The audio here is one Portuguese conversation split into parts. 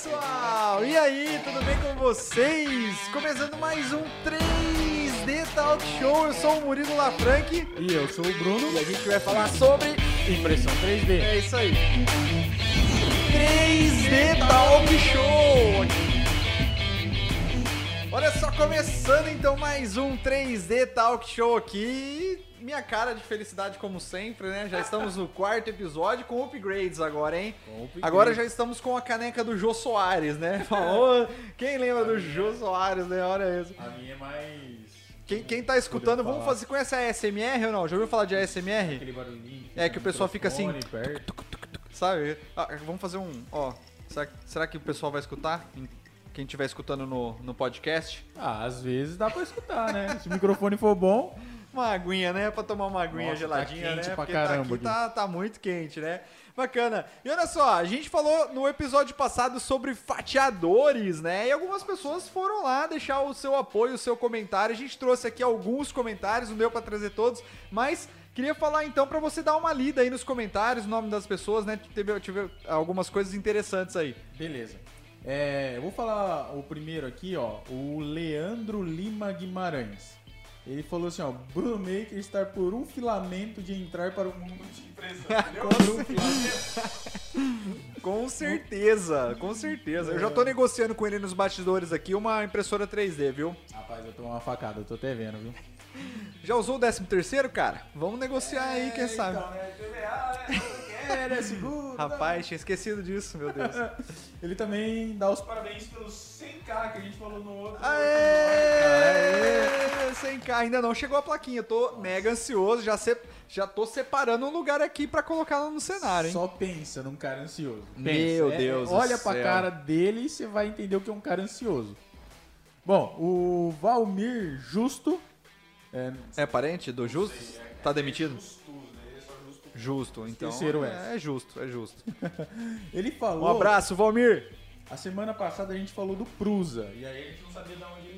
pessoal! E aí, tudo bem com vocês? Começando mais um 3D Talk Show. Eu sou o Murilo Lafranque E eu sou o Bruno. e a gente vai falar sobre. Impressão 3D. É isso aí. 3D Talk Show! Olha só, começando então mais um 3D Talk Show aqui. Minha cara de felicidade, como sempre, né? Já estamos no quarto episódio com upgrades agora, hein? Upgrades. Agora já estamos com a caneca do Jô Soares, né? Ô, Quem lembra do Jô Soares, né? Olha isso. A minha é mais. Quem, quem tá escutando, vamos fazer. Conhece a ASMR ou não? Já ouviu falar de ASMR? Aquele barulhinho. É, que o pessoal fica assim, microfone Perto. Sabe? Ah, vamos fazer um. Ó. Será, que- será que o pessoal vai escutar? Quem estiver escutando no, no podcast? Ah, às vezes dá pra escutar, né? Se o microfone for bom. Uma aguinha, né? Pra tomar uma aguinha Nossa, geladinha, tá quente né? pra Porque caramba tá aqui tá, tá muito quente, né? Bacana. E olha só, a gente falou no episódio passado sobre fatiadores, né? E algumas pessoas foram lá deixar o seu apoio, o seu comentário. A gente trouxe aqui alguns comentários, não deu pra trazer todos, mas queria falar então pra você dar uma lida aí nos comentários, o nome das pessoas, né? Teve, tive algumas coisas interessantes aí. Beleza. É, eu vou falar o primeiro aqui, ó. O Leandro Lima Guimarães. Ele falou assim, ó. Bruno Maker está por um filamento de entrar para o mundo de impressão. Entendeu? Por um filamento. Com certeza, com certeza. Eu já tô negociando com ele nos bastidores aqui uma impressora 3D, viu? Rapaz, eu tô uma facada, eu tô até vendo, viu? Já usou o 13 terceiro, cara? Vamos negociar aí, quem sabe. Então? TVA, né? É, né? Seguro. Rapaz, tinha esquecido disso, meu Deus. Ele também dá os parabéns pelos 100k que a gente falou no outro. Aê! 100k, ainda não chegou a plaquinha. Eu tô mega ansioso, já, se, já tô separando um lugar aqui pra colocar lá no cenário, hein? Só pensa num cara ansioso. Meu Pensa, é, Deus do Olha pra céu. cara dele e você vai entender o que é um cara ansioso. Bom, o Valmir Justo. É, É parente do Justo? Tá demitido? Justo, então. Esqueceram é, é justo, é justo. ele Um falou. abraço, Valmir! A semana passada a gente falou do Prusa. E aí a gente não sabia de onde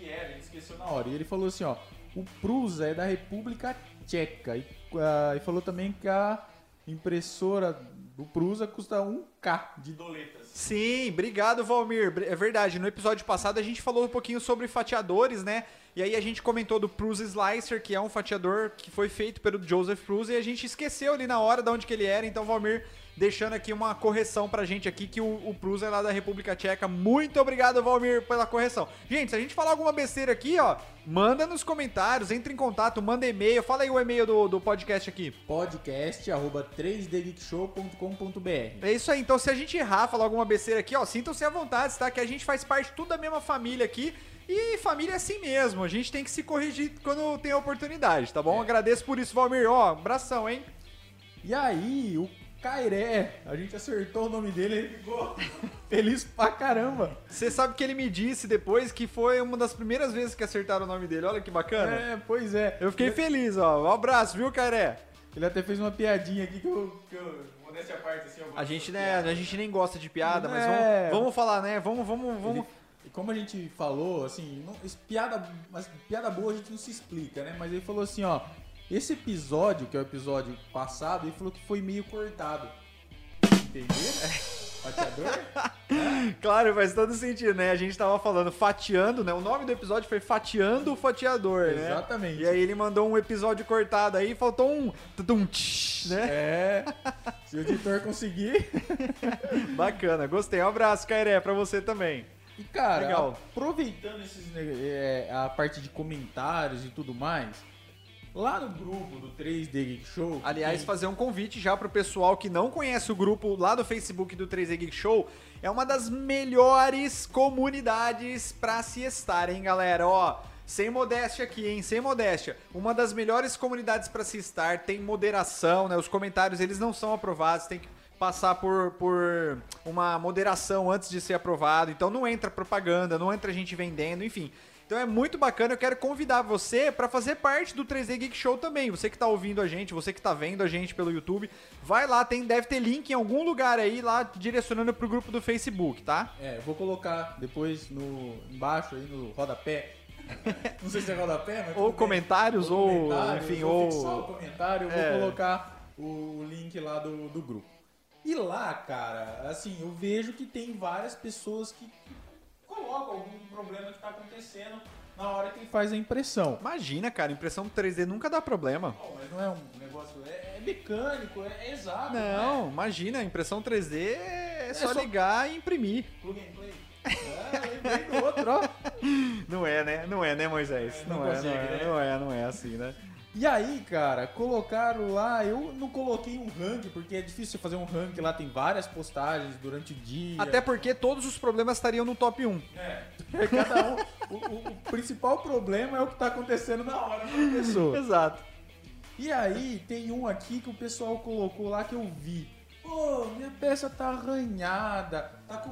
esqueceu na hora. E ele falou assim: ó, o Prusa é da República Tcheca. E, ah, e falou também que a impressora do Prusa custa 1k de doletas. Sim, obrigado, Valmir. É verdade, no episódio passado a gente falou um pouquinho sobre fatiadores, né? E aí a gente comentou do Prusa Slicer, que é um fatiador que foi feito pelo Joseph Prusa, e a gente esqueceu ali na hora de onde que ele era, então Valmir deixando aqui uma correção pra gente aqui, que o, o Prusa é lá da República Tcheca. Muito obrigado, Valmir, pela correção. Gente, se a gente falar alguma besteira aqui, ó, manda nos comentários, entre em contato, manda e-mail, fala aí o e-mail do, do podcast aqui. podcast arroba 3dgeekshow.com.br É isso aí, então se a gente errar, falar alguma besteira aqui, ó, sintam-se à vontade, tá? Que a gente faz parte tudo da mesma família aqui. E família é assim mesmo, a gente tem que se corrigir quando tem a oportunidade, tá bom? Agradeço por isso, Valmir. Ó, abração, hein? E aí, o Cairé, a gente acertou o nome dele, ele ficou feliz pra caramba. Você sabe que ele me disse depois que foi uma das primeiras vezes que acertaram o nome dele. Olha que bacana. É, pois é. Eu fiquei feliz, ó. Um abraço, viu, Cairé? Ele até fez uma piadinha aqui que eu. Que eu modéstia à parte, assim, A gente, né, a gente nem gosta de piada, mas É. vamos, vamos falar, né? Vamos, vamos, vamos. Ele- e como a gente falou, assim, não- piada, mas piada boa a gente não se explica, né? Mas ele falou assim, ó, esse episódio, que é o episódio passado, ele falou que foi meio cortado. Entenderam? Fatiador? Claro, faz todo sentido, né? A gente tava falando fatiando, né? O nome do episódio foi Fatiando o Fatiador, né? Exatamente. E aí ele mandou um episódio cortado aí, faltou um tudum, tch, né? É. Se o editor conseguir. Bacana, gostei. Um abraço, Cairé, pra você também. E cara, Legal. aproveitando esses, é, a parte de comentários e tudo mais, lá no grupo do 3D Geek Show. Aliás, tem- fazer um convite já pro pessoal que não conhece o grupo lá do Facebook do 3D Geek Show. É uma das melhores comunidades pra se estar, hein, galera? Ó, sem modéstia aqui, hein? Sem modéstia. Uma das melhores comunidades pra se estar. Tem moderação, né? Os comentários, eles não são aprovados. Tem que passar por, por uma moderação antes de ser aprovado. Então não entra propaganda, não entra gente vendendo, enfim. Então é muito bacana, eu quero convidar você para fazer parte do 3D Geek Show também. Você que tá ouvindo a gente, você que tá vendo a gente pelo YouTube, vai lá, tem deve ter link em algum lugar aí lá direcionando pro grupo do Facebook, tá? É, eu vou colocar depois no embaixo aí no rodapé. Não sei se é rodapé, mas. Ou comentários, ou, comentários, enfim, ou- o comentário, eu É. vou colocar o link lá do, do grupo. E lá, cara, assim, eu vejo que tem várias pessoas que colocam algum problema que está acontecendo na hora que faz a impressão. Imagina, cara, impressão 3D nunca dá problema. Não, mas não é um negócio. É, é mecânico, é, é exato. Não, imagina, impressão 3D é, só, só- ligar e imprimir. Plug and play. É, do outro, ó. Não é, né? Não é, né, Moisés? É, não, não é, consegue, é, né? não é, não é assim, né? E aí, cara, colocaram lá, eu não coloquei um rank, porque é difícil fazer um rank lá, tem várias postagens durante o dia. Até porque todos os problemas estariam no top 1. É, cada um. O, o- principal problema é o que tá acontecendo na hora da pessoa. Exato. E aí, tem um aqui que o pessoal colocou lá que eu vi. Pô, minha peça tá arranhada, tá com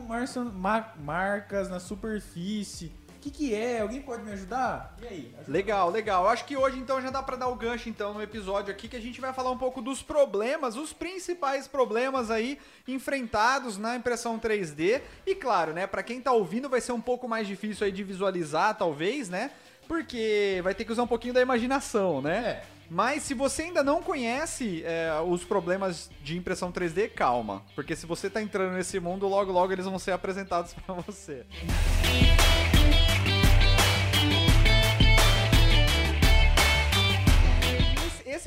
marcas na superfície. O que, que é? Alguém pode me ajudar? E aí? Ajuda Legal, legal. Eu acho que hoje então já dá pra dar o gancho então no episódio aqui que a gente vai falar um pouco dos problemas, os principais problemas aí enfrentados na impressão 3D. E claro, né, Pra quem tá ouvindo vai ser um pouco mais difícil aí de visualizar, talvez, né? Porque vai ter que usar um pouquinho da imaginação, né? É. Mas se você ainda não conhece é, os problemas de impressão 3D, calma. Porque se você tá entrando nesse mundo, logo logo eles vão ser apresentados pra você. Esse-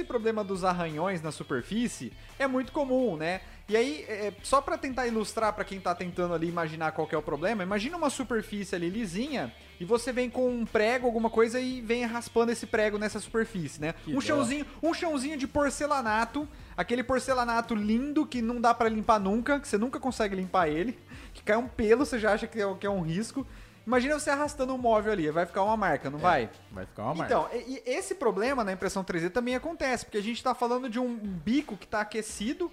Esse problema dos arranhões na superfície é muito comum, né? E aí, é, só pra tentar ilustrar pra quem tá tentando ali imaginar qual é o problema, imagina uma superfície ali lisinha e você vem com um prego, alguma coisa e vem raspando esse prego nessa superfície, né? Que um dó. chãozinho, um chãozinho de porcelanato, aquele porcelanato lindo que não dá pra limpar nunca, que você nunca consegue limpar ele, que cai um pelo, você já acha que é, que é um risco. Imagina você arrastando um móvel ali, vai ficar uma marca, não vai? Vai ficar uma marca. Então, e, e esse problema na impressão 3D também acontece, porque a gente está falando de um bico que está aquecido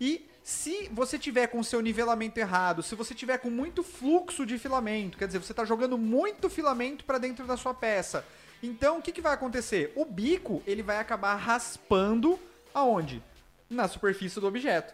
e se você tiver com o seu nivelamento errado, se você tiver com muito fluxo de filamento, quer dizer, você está jogando muito filamento para dentro da sua peça. Então, o que, que vai acontecer? O bico ele vai acabar raspando aonde? Na superfície do objeto.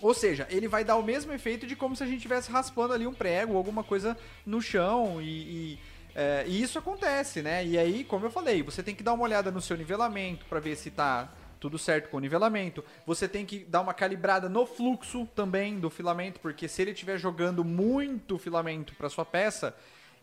Ou seja, ele vai dar o mesmo efeito de como se a gente estivesse raspando ali um prego ou alguma coisa no chão e, e, é, e isso acontece, né? E aí, como eu falei, você tem que dar uma olhada no seu nivelamento para ver se tá tudo certo com o nivelamento. Você tem que dar uma calibrada no fluxo também do filamento, porque se ele estiver jogando muito filamento para sua peça,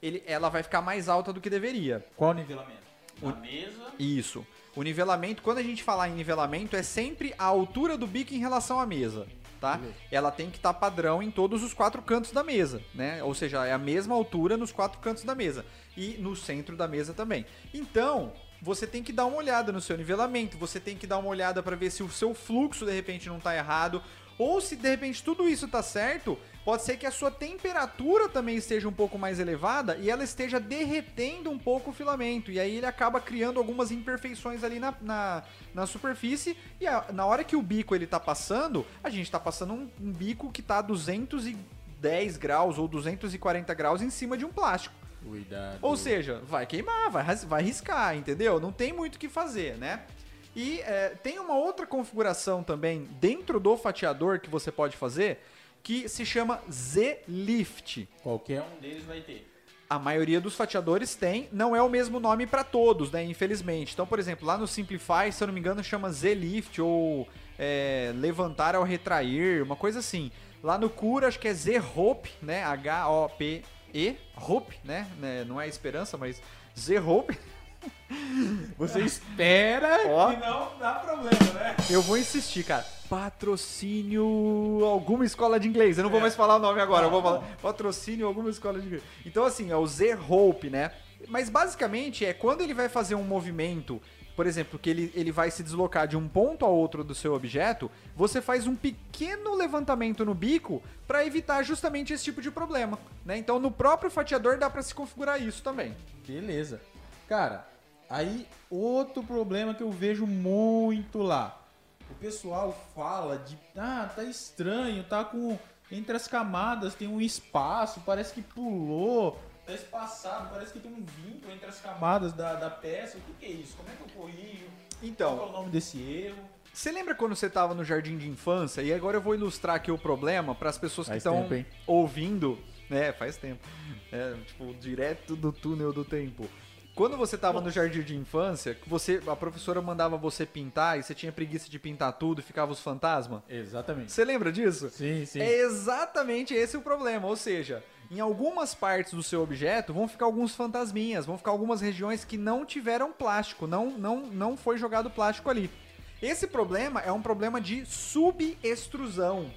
ele, ela vai ficar mais alta do que deveria. Qual o nivelamento? Na mesa. Isso. O nivelamento, quando a gente falar em nivelamento, é sempre a altura do bico em relação à mesa, tá? Ela tem que estar padrão em todos os quatro cantos da mesa, né? Ou seja, é a mesma altura nos quatro cantos da mesa e no centro da mesa também. Então, você tem que dar uma olhada no seu nivelamento, você tem que dar uma olhada para ver se o seu fluxo de repente não tá errado, ou se de repente tudo isso tá certo, pode ser que a sua temperatura também esteja um pouco mais elevada e ela esteja derretendo um pouco o filamento. E aí ele acaba criando algumas imperfeições ali na, na, na superfície. E a- na hora que o bico ele tá passando, a gente tá passando um, um bico que tá a 210 graus ou 240 graus em cima de um plástico. Cuidado. Ou seja, vai queimar, vai, vai riscar, entendeu? Não tem muito o que fazer, né? E é, tem uma outra configuração também dentro do fatiador que você pode fazer que se chama Z-Lift. Qualquer um deles vai ter. A maioria dos fatiadores tem, não é o mesmo nome para todos, né? Infelizmente. Então, por exemplo, lá no Simplify, se eu não me engano, chama Z-Lift ou é, levantar ao retrair, uma coisa assim. Lá no Cura, acho que é Z-Hope, né? H-O-P-E, Hope, né? Né, Não é esperança, mas Z-Hope. Você espera Ó. que não dá problema, né? Eu vou insistir, cara. Patrocínio alguma escola de inglês. Eu não vou mais falar o nome agora. Eu vou falar patrocínio alguma escola de inglês. Então, assim, é o Z-Hope, né? Mas basicamente é quando ele vai fazer um movimento, por exemplo, que ele, ele vai se deslocar de um ponto a outro do seu objeto, você faz um pequeno levantamento no bico para evitar justamente esse tipo de problema, né? Então, no próprio fatiador dá para se configurar isso também. Beleza. Cara, aí outro problema que eu vejo muito lá. O pessoal fala de, ah, tá estranho, tá com entre as camadas tem um espaço, parece que pulou, tá espaçado, parece que tem um vínculo entre as camadas da, da peça. O que, que é isso? Como é que eu corrijo? Então, Qual é o nome desse erro? Você lembra quando você tava no jardim de infância? E agora eu vou ilustrar aqui o problema para as pessoas que estão ouvindo. É, faz tempo. É, tipo, direto do túnel do tempo. Quando você tava no jardim de infância, você, a professora mandava você pintar e você tinha preguiça de pintar tudo e ficava os fantasmas? Exatamente. Você lembra disso? Sim, sim. É exatamente esse o problema. Ou seja, em algumas partes do seu objeto vão ficar alguns fantasminhas, vão ficar algumas regiões que não tiveram plástico, não, não, não foi jogado plástico ali. Esse problema é um problema de subextrusão.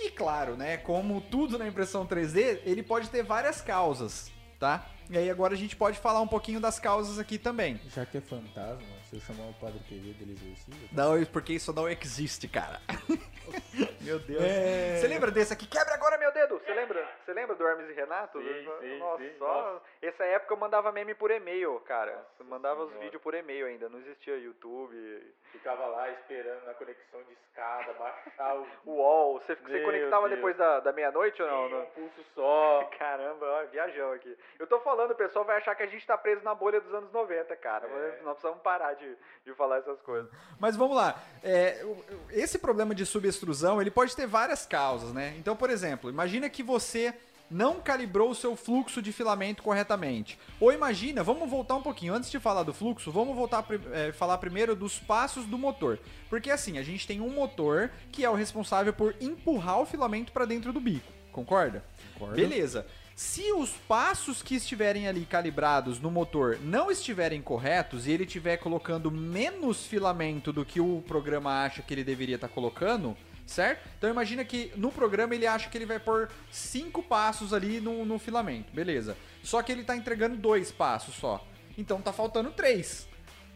E claro, né, como tudo na impressão 3D, ele pode ter várias causas, tá? E aí agora a gente pode falar um pouquinho das causas aqui também. Já que é fantasma, se eu chamar o Padre Querido, ele exorciza? Não, porque isso não existe, cara. meu Deus. É. Você lembra desse aqui? Quebra agora meu dedo! Você lembra? Você lembra do Hermes e Renato? Sim, sim, nossa, sim, só... nossa. Essa época eu mandava meme por e-mail, cara. Nossa eu mandava os vídeos por e-mail ainda, não existia YouTube. Ficava lá esperando na conexão de escada, baixar o UOL, você, você conectava Deus. depois da, da meia-noite ou não? Sim, Não? um pulso só. Caramba, ó, viajão aqui. Eu tô falando, o pessoal vai achar que a gente tá preso na bolha dos anos 90, cara. É. Nós precisamos parar de, de falar essas coisas. Mas vamos lá. É, esse problema de subextrusão, ele pode ter várias causas, né? Então, por exemplo, imagina que você não calibrou o seu fluxo de filamento corretamente. Ou imagina, vamos voltar um pouquinho. Antes de falar do fluxo, vamos voltar a falar primeiro dos passos do motor. Porque assim, a gente tem um motor que é o responsável por empurrar o filamento para dentro do bico. Concorda? Concordo. Beleza. Se os passos que estiverem ali calibrados no motor não estiverem corretos e ele estiver colocando menos filamento do que o programa acha que ele deveria estar colocando, certo? Então imagina que no programa ele acha que ele vai pôr cinco passos ali no, no filamento, beleza. Só que ele está entregando dois passos só. Então tá faltando três.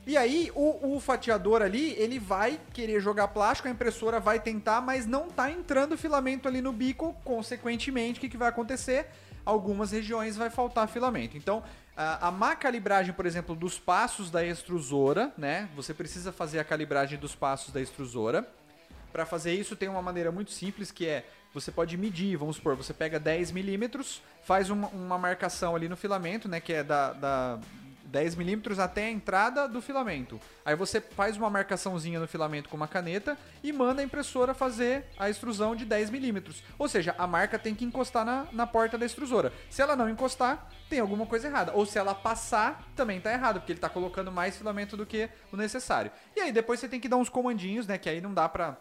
E aí, o, o fatiador ali, ele vai querer jogar plástico, a impressora vai tentar, mas não tá entrando filamento ali no bico. Consequentemente, o que, que vai acontecer? Algumas regiões vai faltar filamento. Então, a, má calibragem, por exemplo, dos passos da extrusora, né? Você precisa fazer a calibragem dos passos da extrusora. Para fazer isso tem uma maneira muito simples que é você pode medir, vamos supor, você pega 10 milímetros, faz uma, uma marcação ali no filamento, né, que é da, da 10 milímetros até a entrada do filamento. Aí você faz uma marcaçãozinha no filamento com uma caneta e manda a impressora fazer a extrusão de 10 milímetros. Ou seja, a marca tem que encostar na, na porta da extrusora. Se ela não encostar, tem alguma coisa errada. Ou se ela passar, também tá errado, porque ele tá colocando mais filamento do que o necessário. E aí depois você tem que dar uns comandinhos, né, que aí não dá pra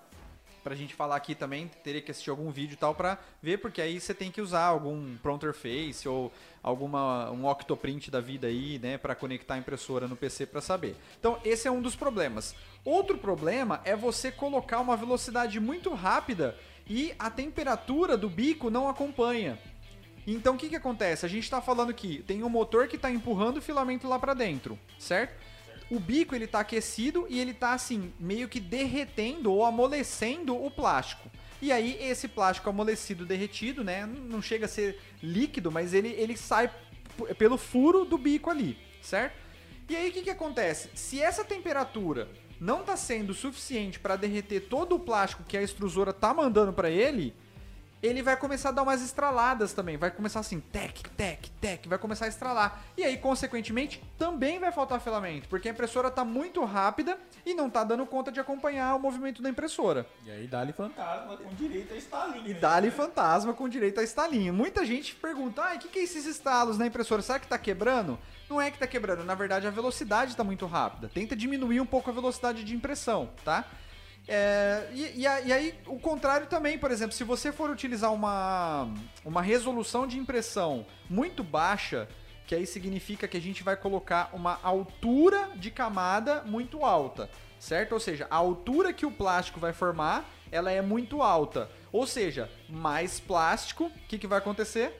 pra gente falar aqui também, teria que assistir algum vídeo e tal pra ver, porque aí você tem que usar algum pronterface ou alguma um octoprint da vida aí, né, Pra conectar a impressora no PC pra saber. Então, esse é um dos problemas. Outro problema é você colocar uma velocidade muito rápida e a temperatura do bico não acompanha. Então o que, que acontece? A gente está falando que tem um motor que está empurrando o filamento lá para dentro, certo? O bico ele tá aquecido e ele tá assim meio que derretendo ou amolecendo o plástico. E aí esse plástico amolecido, derretido, né, não chega a ser líquido, mas ele, ele sai pelo furo do bico ali, certo? E aí o que, que acontece? Se essa temperatura não tá sendo suficiente para derreter todo o plástico que a extrusora tá mandando para ele, ele vai começar a dar umas estraladas também. Vai começar assim, tec, tec, tec, vai começar a estralar. E aí, consequentemente, também vai faltar filamento, porque a impressora tá muito rápida e não tá dando conta de acompanhar o movimento da impressora. E aí dá-lhe fantasma com direito a estalinho. E né? dá-lhe fantasma com direito a estalinho. Muita gente pergunta, ah, o que, que é esses estalos na impressora? Será que tá quebrando? Não é que tá quebrando, na verdade a velocidade tá muito rápida. Tenta diminuir um pouco a velocidade de impressão, tá? É, e, e e aí, o contrário também, por exemplo, se você for utilizar uma, uma resolução de impressão muito baixa, que aí significa que a gente vai colocar uma altura de camada muito alta, certo? Ou seja, a altura que o plástico vai formar, ela é muito alta. Ou seja, mais plástico, o que, que vai acontecer?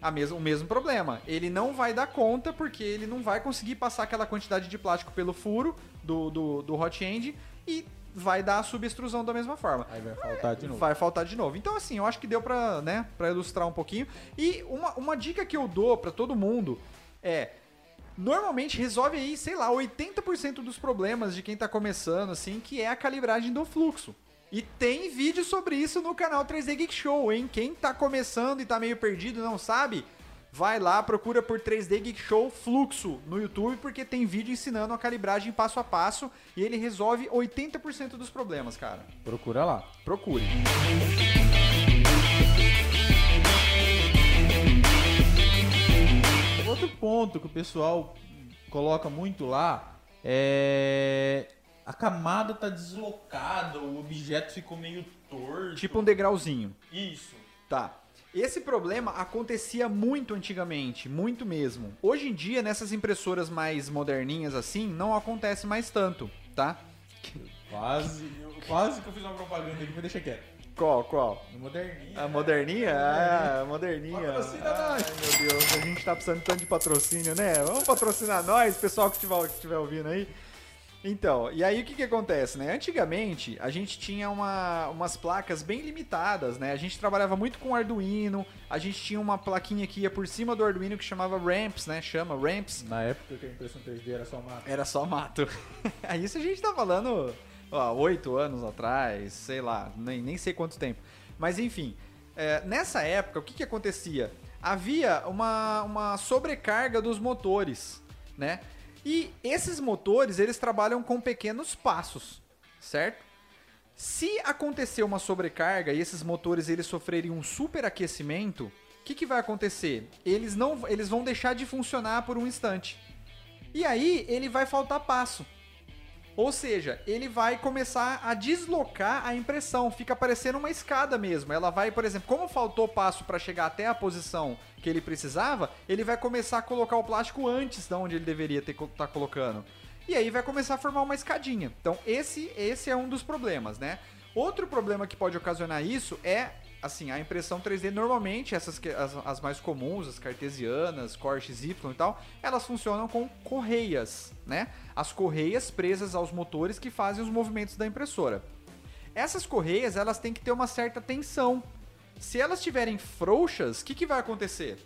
A mes o mesmo problema. Ele não vai dar conta porque ele não vai conseguir passar aquela quantidade de plástico pelo furo do, do, do hot end e vai dar a subextrusão da mesma forma. Aí vai faltar de novo. Vai faltar de novo. Então, assim, eu acho que deu pra, né, pra ilustrar um pouquinho. E uma, uma dica que eu dou pra todo mundo é. Normalmente resolve aí, sei lá, 80% dos problemas de quem tá começando, assim, que é a calibragem do fluxo. E tem vídeo sobre isso no canal 3D Geek Show, hein? Quem tá começando e tá meio perdido, não sabe, vai lá, procura por 3D Geek Show Fluxo no YouTube, porque tem vídeo ensinando a calibragem passo a passo e ele resolve 80% dos problemas, cara. Procura lá. Procure. Outro ponto que o pessoal coloca muito lá é. A camada tá deslocada, o objeto ficou meio torto. Tipo um degrauzinho. Isso. Tá. Esse problema acontecia muito antigamente, muito mesmo. Hoje em dia, nessas impressoras mais moderninhas assim, não acontece mais tanto, tá? Quase, quase que eu fiz uma propaganda aqui, mas deixa quieto. Qual, qual? No moderninho. A moderninha? Ah, a moderninha. Patrocina Ai, meu Deus, a gente tá precisando tanto de patrocínio, né? Vamos patrocinar nós, pessoal que estiver ouvindo aí. Então, e aí o que que acontece, né? Antigamente, a gente tinha uma, umas placas bem limitadas, né? A gente trabalhava muito com Arduino, a gente tinha uma plaquinha que ia por cima do Arduino que chamava Ramps, né? Chama Ramps. Na época que a impressão 3D era só uma. Era só mato. Aí isso a gente tá falando, ó, oito anos atrás, sei lá, nem, nem sei quanto tempo. Mas enfim, é, nessa época, o que que acontecia? Havia uma, uma sobrecarga dos motores, né? E esses motores, eles trabalham com pequenos passos, certo? Se acontecer uma sobrecarga e esses motores eles sofrerem um superaquecimento, o que, que vai acontecer? Eles não, eles vão deixar de funcionar por um instante. E aí ele vai faltar passo. Ou seja, ele vai começar a deslocar a impressão, fica parecendo uma escada mesmo. Ela vai, por exemplo, como faltou passo para chegar até a posição que ele precisava, ele vai começar a colocar o plástico antes da onde ele deveria ter tá colocando. E aí vai começar a formar uma escadinha. Então, esse esse é um dos problemas, né? Outro problema que pode ocasionar isso é assim, a impressão 3D normalmente, essas as, as mais comuns, as cartesianas, Core XY e tal, elas funcionam com correias, né? As correias presas aos motores que fazem os movimentos da impressora. Essas correias, elas têm que ter uma certa tensão. Se elas estiverem frouxas, o que, que vai acontecer?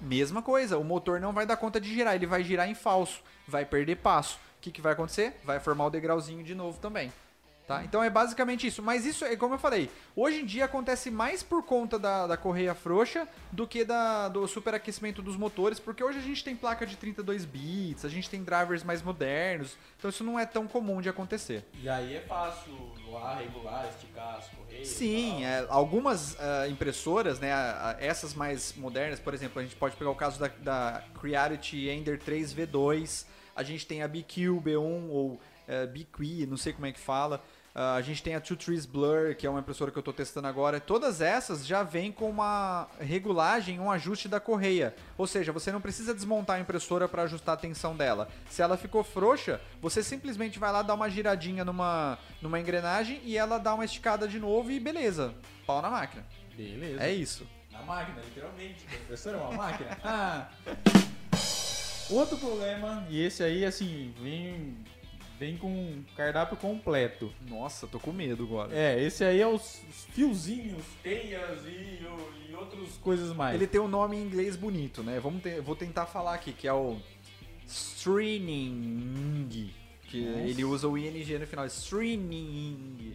Mesma coisa, o motor não vai dar conta de girar, ele vai girar em falso, vai perder passo. O que, que vai acontecer? Vai formar o degrauzinho de novo também. Tá? Então é basicamente isso. Mas isso é como eu falei, hoje em dia acontece mais por conta da, da correia frouxa do que da, do superaquecimento dos motores, porque hoje a gente tem placa de 32 bits, a gente tem drivers mais modernos, então isso não é tão comum de acontecer. E aí é fácil doar, regular, esticar as correias. Sim, é, algumas ah, impressoras, né, a- a- essas mais modernas, por exemplo, a gente pode pegar o caso da, da Creality Ender 3 V2, a gente tem a BQ B1 ou eh, BQ, não sei como é que fala. Ah, a gente tem a Two Trees Blur, que é uma impressora que eu estou testando agora. Todas essas já vêm com uma regulagem, um ajuste da correia. Ou seja, você não precisa desmontar a impressora para ajustar a tensão dela. Se ela ficou frouxa, você simplesmente vai lá dar uma giradinha numa, numa engrenagem e ela dá uma esticada de novo e beleza. Pau na máquina. Beleza. É isso. Na máquina, literalmente. A impressora é uma máquina. Ah. Outro problema, e esse aí, assim, vem, vem com cardápio completo. Nossa, tô com medo agora. É, esse aí é os, os fiozinhos, teias e, e outras coisas mais. Ele tem um nome em inglês bonito, né? Vamos ter- vou tentar falar aqui, que é o Stringing. Que Nossa. ele usa o ING no final. Stringing.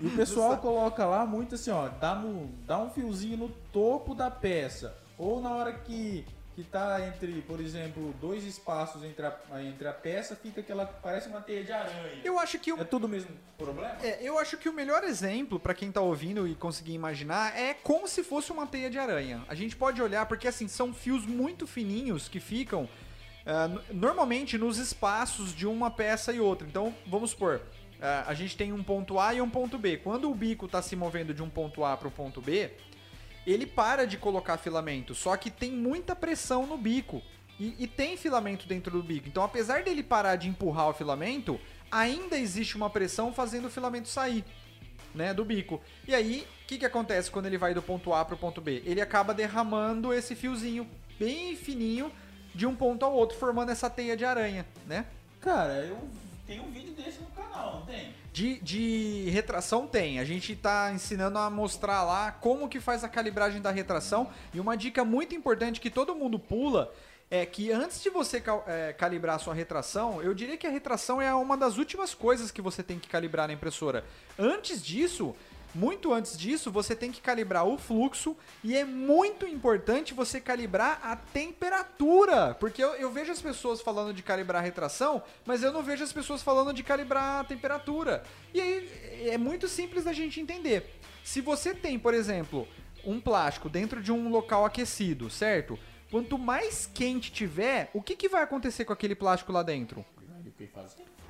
E o pessoal coloca lá muito assim, ó, dá, no, dá um fiozinho no topo da peça. Ou na hora que, que tá entre, por exemplo, dois espaços entre a, entre a peça, fica aquela. parece uma teia de aranha. Eu acho que o É tudo o mesmo problema? É, eu acho que o melhor exemplo pra quem tá ouvindo e conseguir imaginar é como se fosse uma teia de aranha. A gente pode olhar porque assim são fios muito fininhos que ficam n- normalmente nos espaços de uma peça e outra. Então, vamos supor, ah, a gente tem um ponto A e um ponto B. Quando o bico tá se movendo de um ponto A para o ponto B, ele para de colocar filamento, só que tem muita pressão no bico. E, e tem filamento dentro do bico. Então, apesar dele parar de empurrar o filamento, ainda existe uma pressão fazendo o filamento sair, né, do bico. E aí, o que, que acontece quando ele vai do ponto A pro ponto B? Ele acaba derramando esse fiozinho bem fininho de um ponto ao outro, formando essa teia de aranha, né? Cara, eu tenho um vídeo desse no canal, não tem? De, de retração tem. A gente tá ensinando a mostrar lá como que faz a calibragem da retração. E uma dica muito importante que todo mundo pula é que antes de você cal- é, calibrar a sua retração, eu diria que a retração é uma das últimas coisas que você tem que calibrar na impressora. Antes disso, muito antes disso, você tem que calibrar o fluxo e é muito importante você calibrar a temperatura, porque eu, eu vejo as pessoas falando de calibrar a retração, mas eu não vejo as pessoas falando de calibrar a temperatura. E aí é muito simples da gente entender. Se você tem, por exemplo, um plástico dentro de um local aquecido, certo? Quanto mais quente tiver, o que, que vai acontecer com aquele plástico lá dentro?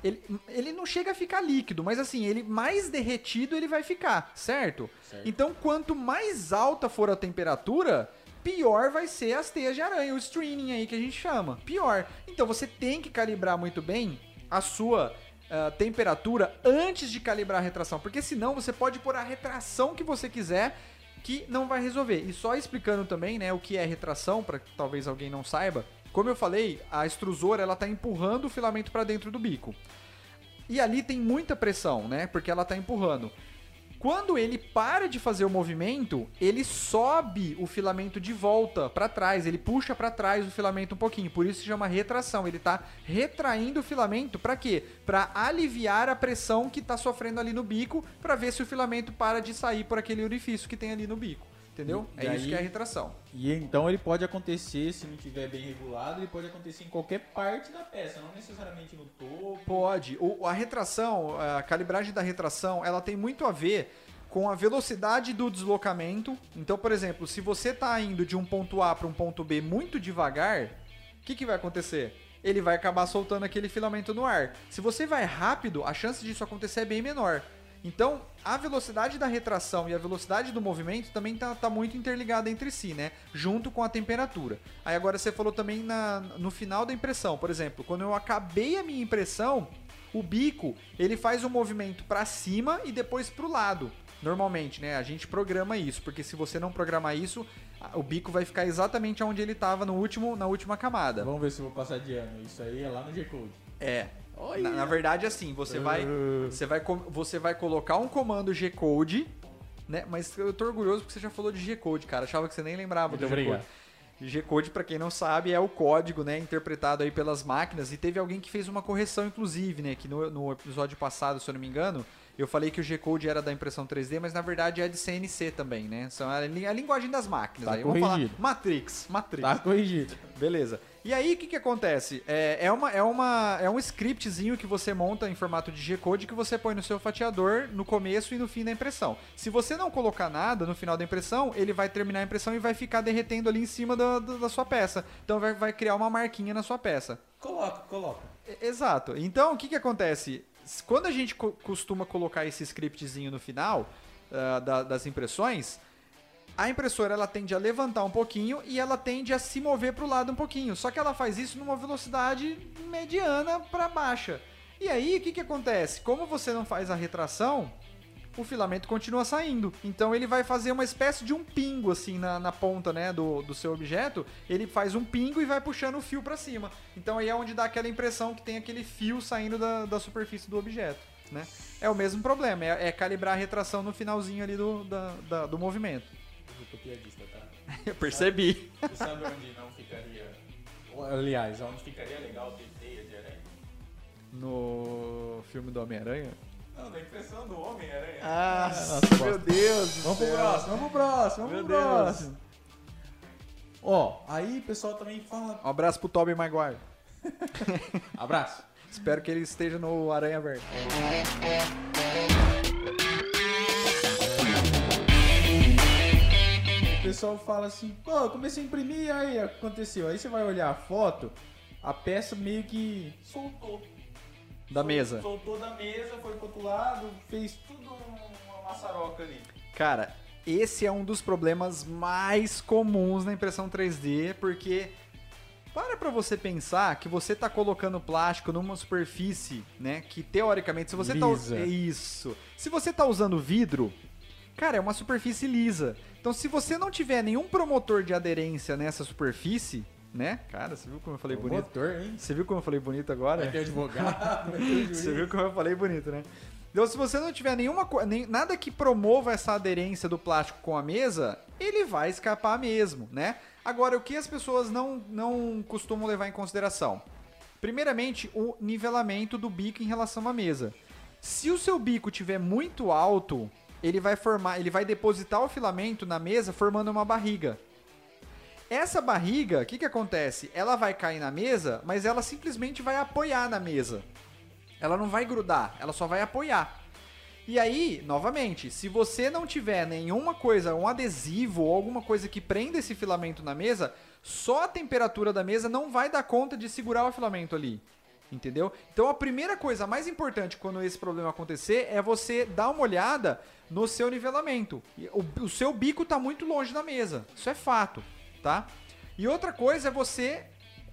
Ele, ele não chega a ficar líquido, mas assim, ele mais derretido ele vai ficar, certo? Certo. Então, quanto mais alta for a temperatura, pior vai ser as teias de aranha, o streaming aí que a gente chama. Pior. Então, você tem que calibrar muito bem a sua ah, temperatura antes de calibrar a retração, porque senão você pode pôr a retração que você quiser que não vai resolver. E só explicando também, né, o que é retração, para que talvez alguém não saiba. Como eu falei, a extrusora ela tá empurrando o filamento para dentro do bico. E ali tem muita pressão, né? Porque ela tá empurrando. Quando ele para de fazer o movimento, ele sobe o filamento de volta para trás, ele puxa para trás o filamento um pouquinho, por isso se chama retração. Ele tá retraindo o filamento para quê? Para aliviar a pressão que tá sofrendo ali no bico, para ver se o filamento para de sair por aquele orifício que tem ali no bico, entendeu? E é isso que é a retração. E então ele pode acontecer, se não tiver bem regulado, ele pode acontecer em qualquer parte da peça, não necessariamente no topo. Pode. O- a retração, a calibragem da retração, ela tem muito a ver com a velocidade do deslocamento. Então, por exemplo, se você está indo de um ponto A para um ponto B muito devagar, o que, que vai acontecer? Ele vai acabar soltando aquele filamento no ar. Se você vai rápido, a chance disso acontecer é bem menor. Então, a velocidade da retração e a velocidade do movimento também tá, tá muito interligada entre si, né? Junto com a temperatura. Aí agora você falou também na, no final da impressão. Por exemplo, quando eu acabei a minha impressão, o bico ele faz um movimento para cima e depois para o lado. Normalmente, né? A gente programa isso, porque se você não programar isso, o bico vai ficar exatamente onde ele estava no último, na última camada. Vamos ver se eu vou passar de ano. Isso aí é lá no G-Code. É. Na, na verdade, assim, você vai, Uh. você vai, você vai colocar um comando G-Code, né? Mas eu tô orgulhoso porque você já falou de G-Code, cara. Achava que você nem lembrava Muito do G-Code. G-Code, pra quem não sabe, é o código, né, interpretado aí pelas máquinas. E teve alguém que fez uma correção, inclusive, né, que no, no episódio passado, se eu não me engano, eu falei que o G-Code era da impressão 3D, mas na verdade é de CNC também, né? São a, a linguagem das máquinas. Tá aí. Vamos falar corrigido. Matrix, Matrix. Tá corrigido. Beleza. E aí, o que, que acontece? É, é, uma, é, uma, é um scriptzinho que você monta em formato de G-Code que você põe no seu fatiador no começo e no fim da impressão. Se você não colocar nada no final da impressão, ele vai terminar a impressão e vai ficar derretendo ali em cima da, da, da sua peça. Então vai, vai criar uma marquinha na sua peça. Coloca, coloca. Exato. Então, o que, que acontece? Quando a gente co- costuma colocar esse scriptzinho no final ah, da- das impressões, a impressora ela tende a levantar um pouquinho e ela tende a se mover para o lado um pouquinho. Só que ela faz isso numa velocidade mediana para baixa. E aí, o que, que acontece? Como você não faz a retração, o filamento continua saindo. Então ele vai fazer uma espécie de um pingo assim na, na ponta né, do, do seu objeto. Ele faz um pingo e vai puxando o fio para cima. Então aí é onde dá aquela impressão que tem aquele fio saindo da, da superfície do objeto. Né? É o mesmo problema, é, é calibrar a retração no finalzinho ali do, da- da- do movimento. Eu tô piadista, tá? Eu percebi. Você sabe onde não ficaria... Aliás, onde ficaria legal ter teia de aranha? No filme do Homem-Aranha? Não, da impressão do Homem-Aranha. Ah, nossa, meu Deus! do Vamos pro próximo, vamos pro próximo, Meu vamos pro Deus. próximo. Ó, aí o pessoal também fala... Um abraço pro Tobey Maguire. Abraço. Espero que ele esteja no Aranha Verde. Pessoal fala assim, pô, eu comecei a imprimir, aí aconteceu. Aí você vai olhar a foto, a peça meio que soltou. Da Sol- mesa. Soltou da mesa, foi pro outro lado, fez tudo uma maçaroca ali. Cara, esse é um dos problemas mais comuns na impressão 3D, porque para pra você pensar que você tá colocando plástico numa superfície, né, que teoricamente se você tá Lisa. é isso. Se você tá usando vidro, cara, é uma superfície lisa. Então se você não tiver nenhum promotor de aderência nessa superfície, né? Cara, você viu como eu falei bonito? Motor, hein? Você viu como eu falei bonito agora? Vai ter advogado, vai ter juiz. Você viu como eu falei bonito, né? Então, se você não tiver nenhuma nem, nada que promova essa aderência do plástico com a mesa, ele vai escapar mesmo, né? Agora, o que as pessoas não, não costumam levar em consideração? Primeiramente, o nivelamento do bico em relação à mesa. Se o seu bico tiver muito alto, ele vai formar, ele vai depositar o filamento na mesa formando uma barriga. Essa barriga, o que, que acontece? Ela vai cair na mesa, mas ela simplesmente vai apoiar na mesa. Ela não vai grudar, ela só vai apoiar. E aí, novamente, se você não tiver nenhuma coisa, um adesivo ou alguma coisa que prenda esse filamento na mesa, só a temperatura da mesa não vai dar conta de segurar o filamento ali. Entendeu? Então a primeira coisa mais importante quando esse problema acontecer é você dar uma olhada no seu nivelamento. O, o seu bico está muito longe da mesa. Isso é fato, tá? E outra coisa é você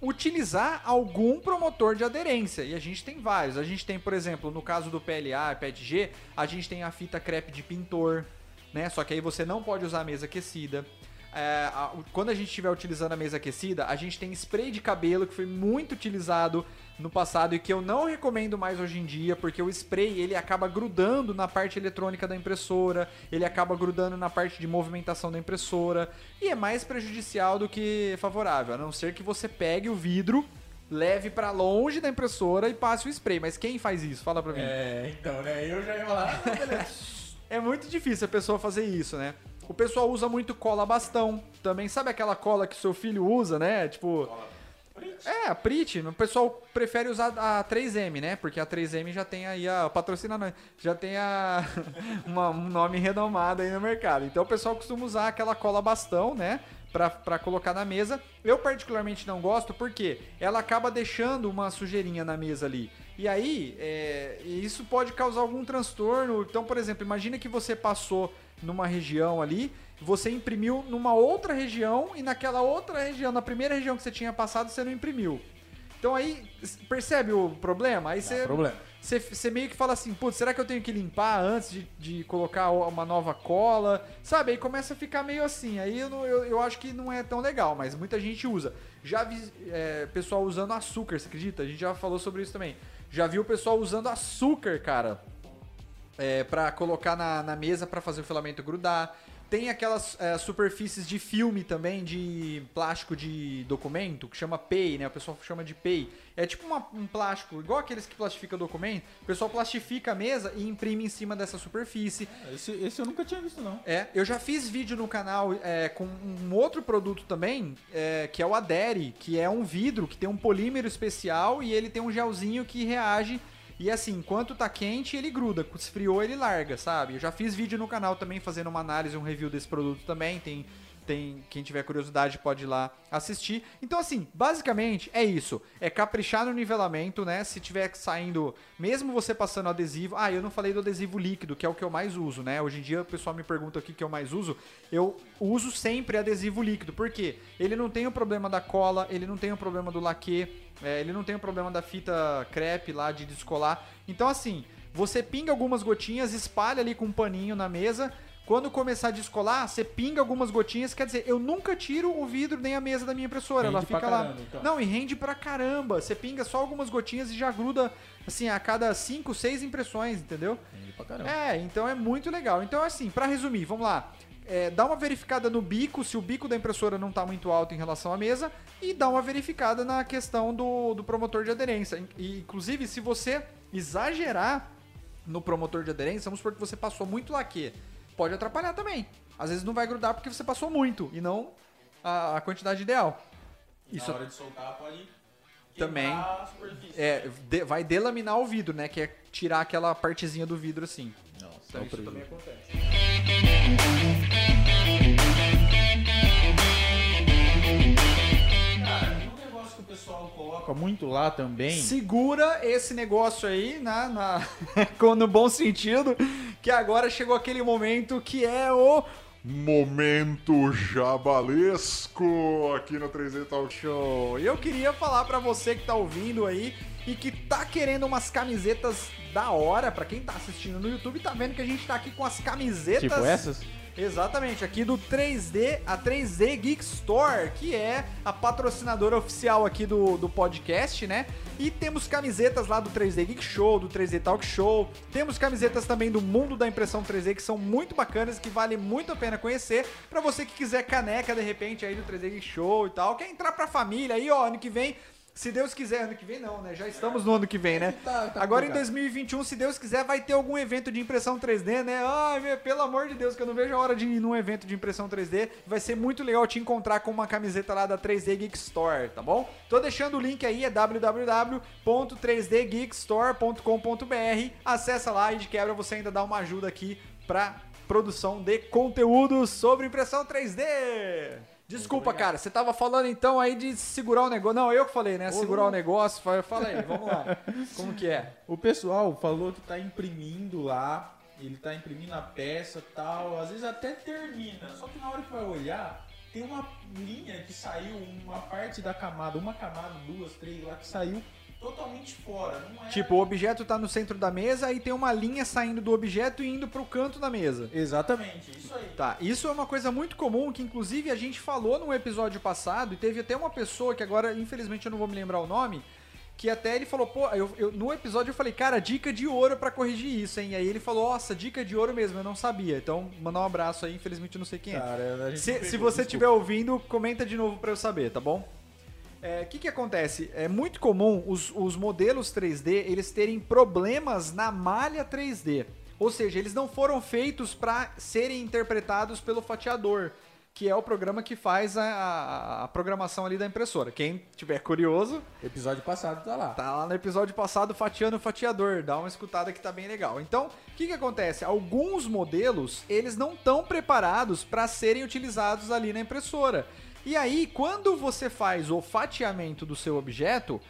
utilizar algum promotor de aderência. E a gente tem vários. A gente tem, por exemplo, no caso do PLA e PETG, a gente tem a fita crepe de pintor, né? Só que aí você não pode usar a mesa aquecida. É, a, quando a gente estiver utilizando a mesa aquecida, a gente tem spray de cabelo que foi muito utilizado no passado e que eu não recomendo mais hoje em dia, porque o spray ele acaba grudando na parte eletrônica da impressora, ele acaba grudando na parte de movimentação da impressora e é mais prejudicial do que favorável, a não ser que você pegue o vidro leve para longe da impressora e passe o spray. Mas quem faz isso? Fala pra mim. É, então, né? Eu já ia falar. Ah, é muito difícil a pessoa fazer isso, né? O pessoal usa muito cola bastão. Também sabe aquela cola que seu filho usa, né? Tipo. É, a Prit, o pessoal prefere usar a 3M, né? Porque a 3M já tem aí a patrocina já tem a uma, um nome renomado aí no mercado. Então o pessoal costuma usar aquela cola bastão, né? Pra, pra colocar na mesa. Eu particularmente não gosto porque ela acaba deixando uma sujeirinha na mesa ali. E aí, é, isso pode causar algum transtorno. Então, por exemplo, imagina que você passou numa região ali, você imprimiu numa outra região e naquela outra região, na primeira região que você tinha passado, você não imprimiu. Então aí, percebe o problema? Aí você, problema. Você, você meio que fala assim, putz, será que eu tenho que limpar antes de, de colocar uma nova cola? Sabe, aí começa a ficar meio assim. Aí eu, eu, eu acho que não é tão legal, mas muita gente usa. Já vi é, pessoal usando açúcar, você acredita? A gente já falou sobre isso também. Já viu o pessoal usando açúcar, cara, é, para colocar na, na mesa para fazer o filamento grudar. Tem aquelas é, superfícies de filme também, de plástico de documento, que chama PEI, né? O pessoal chama de PEI. É tipo uma, um plástico, igual aqueles que plastificam documento. O pessoal plastifica a mesa e imprime em cima dessa superfície. Esse, esse eu nunca tinha visto, não. É, eu já fiz vídeo no canal é, com um outro produto também, é, que é o Adere, que é um vidro que tem um polímero especial e ele tem um gelzinho que reage e assim, enquanto tá quente, ele gruda. Esfriou, ele larga, sabe? Eu já fiz vídeo no canal também fazendo uma análise, um review desse produto também. Tem tem quem tiver curiosidade pode ir lá assistir. Então assim, basicamente é isso, é caprichar no nivelamento, né? Se tiver saindo, mesmo você passando adesivo, ah, eu não falei do adesivo líquido, que é o que eu mais uso, né? Hoje em dia o pessoal me pergunta o que eu mais uso, eu uso sempre adesivo líquido, porque ele não tem o problema da cola, ele não tem o problema do laque, é, ele não tem o problema da fita crepe lá de descolar. Então, assim, você pinga algumas gotinhas, espalha ali com um paninho na mesa. Quando começar a descolar, você pinga algumas gotinhas. Quer dizer, eu nunca tiro o vidro nem a mesa da minha impressora. Rende ela fica lá. caramba, então. Não, e rende pra caramba. Você pinga só algumas gotinhas e já gruda, assim, a cada 5, 6 impressões, entendeu? Rende pra caramba. É, então é muito legal. Então, assim, pra resumir, vamos lá. É, dá uma verificada no bico, se o bico da impressora não está muito alto em relação à mesa, e dá uma verificada na questão do, do promotor de aderência. E, inclusive, se você exagerar no promotor de aderência, vamos supor que você passou muito laque, pode atrapalhar também. Às vezes não vai grudar porque você passou muito e não a, a quantidade ideal. E Isso na hora de soltar, pode Também. a superfície. é, de- vai delaminar o vidro, né? Que é tirar aquela partezinha do vidro assim. Nossa, Então isso também acontece. Cara, um negócio que o pessoal coloca muito lá também. Segura esse negócio aí, na, na, com- no bom sentido, que agora chegou aquele momento que é o Momento jabalesco aqui no 3D Talk Show. E eu queria falar pra você que tá ouvindo aí e que tá querendo umas camisetas da hora, pra quem tá assistindo no YouTube, tá vendo que a gente tá aqui com as camisetas. Tipo essas? Exatamente, aqui do 3D, a 3D Geek Store, que é a patrocinadora oficial aqui do, do podcast, né? E temos camisetas lá do 3D Geek Show, do 3D Talk Show. Temos camisetas também do mundo da impressão 3D que são muito bacanas, que vale muito a pena conhecer. Pra você que quiser caneca de repente aí do 3D Geek Show e tal, quer entrar pra família aí, ó, ano que vem Se Deus quiser, ano que vem não, né? Já estamos no ano que vem, né? Tá- tá Agora em complicado. 2021, se Deus quiser, vai ter algum evento de impressão 3D, né? Ai, meu, pelo amor de Deus, que eu não vejo a hora de ir num evento de impressão 3D. Vai ser muito legal te encontrar com uma camiseta lá da 3D Geek Store, tá bom? Tô deixando o link aí, é www.3dgeekstore.com.br. Acessa lá e de quebra você ainda dá uma ajuda aqui pra produção de conteúdo sobre impressão 3D. Desculpa, cara, você tava falando então aí de segurar o negócio. Não, eu que falei, né? Segurar o negócio. Fala aí, vamos lá. Como que é? O pessoal falou que tá imprimindo lá, ele tá imprimindo a peça e tal, às vezes até termina, só que na hora que vai olhar, tem uma linha que saiu, uma parte da camada, uma camada, duas, três lá, que saiu totalmente fora. Não é... Tipo, o objeto tá no centro da mesa e tem uma linha saindo do objeto e indo pro canto da mesa. Exatamente, isso aí. Tá, isso é uma coisa muito comum que inclusive a gente falou no episódio passado e teve até uma pessoa que agora, infelizmente, eu não vou me lembrar o nome, que até ele falou, pô, eu, eu- no episódio eu falei, cara, dica de ouro pra corrigir isso, hein? E aí ele falou, nossa, dica de ouro mesmo, eu não sabia. Então, mandar um abraço aí, infelizmente eu não sei quem é. Cara, gente Se, se você estiver ouvindo, comenta de novo pra eu saber, tá bom? O que, que acontece? É muito comum os, os modelos 3D eles terem problemas na malha 3D. Ou seja, eles não foram feitos para serem interpretados pelo fatiador, que é o programa que faz a, a- a programação ali da impressora. Quem tiver curioso, Episódio passado tá lá. Tá lá no episódio passado, Fatiando o Fatiador. Dá uma escutada que tá bem legal. Então, o que, que acontece? Alguns modelos, eles não estão preparados para serem utilizados ali na impressora. E aí, quando você faz o fatiamento do seu objeto,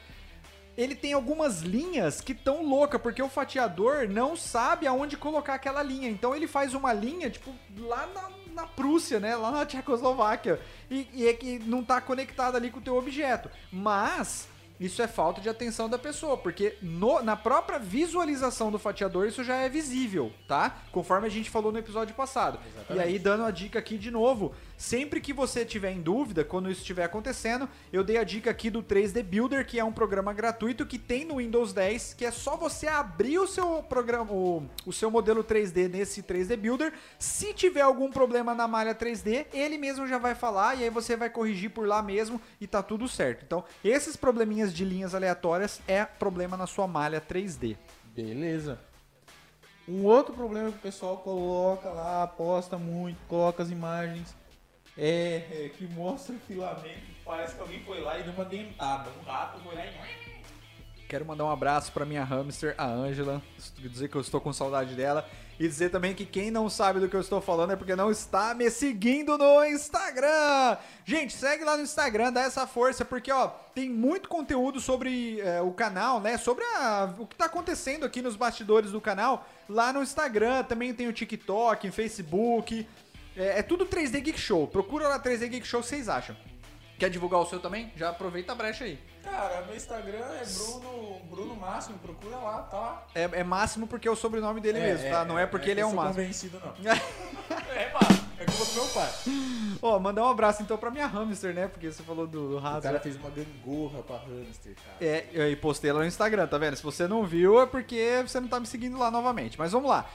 ele tem algumas linhas que estão loucas, porque o fatiador não sabe aonde colocar aquela linha. Então ele faz uma linha, tipo, lá na, na Prússia, né? Lá na Tchecoslováquia. E, e é que não tá conectado ali com o teu objeto. Mas isso é falta de atenção da pessoa, porque no- na própria visualização do fatiador isso já é visível, tá? Conforme a gente falou no episódio passado. E aí, dando a dica aqui de novo, sempre que você tiver em dúvida, quando isso estiver acontecendo, eu dei a dica aqui do 3D Builder, que é um programa gratuito que tem no Windows 10, que é só você abrir o seu programa, o, o seu modelo 3D nesse 3D Builder. Se tiver algum problema na malha 3D, ele mesmo já vai falar e aí você vai corrigir por lá mesmo e tá tudo certo. Então, esses probleminhas de linhas aleatórias é problema na sua malha 3D. Beleza. Um outro problema que o pessoal coloca lá, posta muito, coloca as imagens, é, é que mostra o filamento. Parece que alguém foi lá e deu uma dentada. Um rato foi lá e. Quero mandar um abraço pra minha hamster, a Ângela, dizer que eu estou com saudade dela e dizer também que quem não sabe do que eu estou falando é porque não está me seguindo no Instagram. Gente, segue lá no Instagram, dá essa força porque ó, tem muito conteúdo sobre é, o canal, né? Sobre a- o que tá acontecendo aqui nos bastidores do canal lá no Instagram, também tem o TikTok, Facebook. É, é tudo 3D Geek Show. Procura lá 3D Geek Show, vocês acham? Quer divulgar o seu também? Já aproveita a brecha aí. Cara, meu Instagram é Bruno, Bruno Máximo, procura lá, tá lá. É, é máximo porque é o sobrenome dele mesmo, tá? Não é porque ele é eu um sou máximo. convencido, não. é, mano. É culpa do meu pai. Ó, mandar um abraço então pra minha hamster, né? Porque você falou do, do O rato. cara fez uma gangorra pra hamster, cara. É, eu aí postei ela no Instagram, tá vendo? Se você não viu, é porque você não tá me seguindo lá novamente. Mas vamos lá.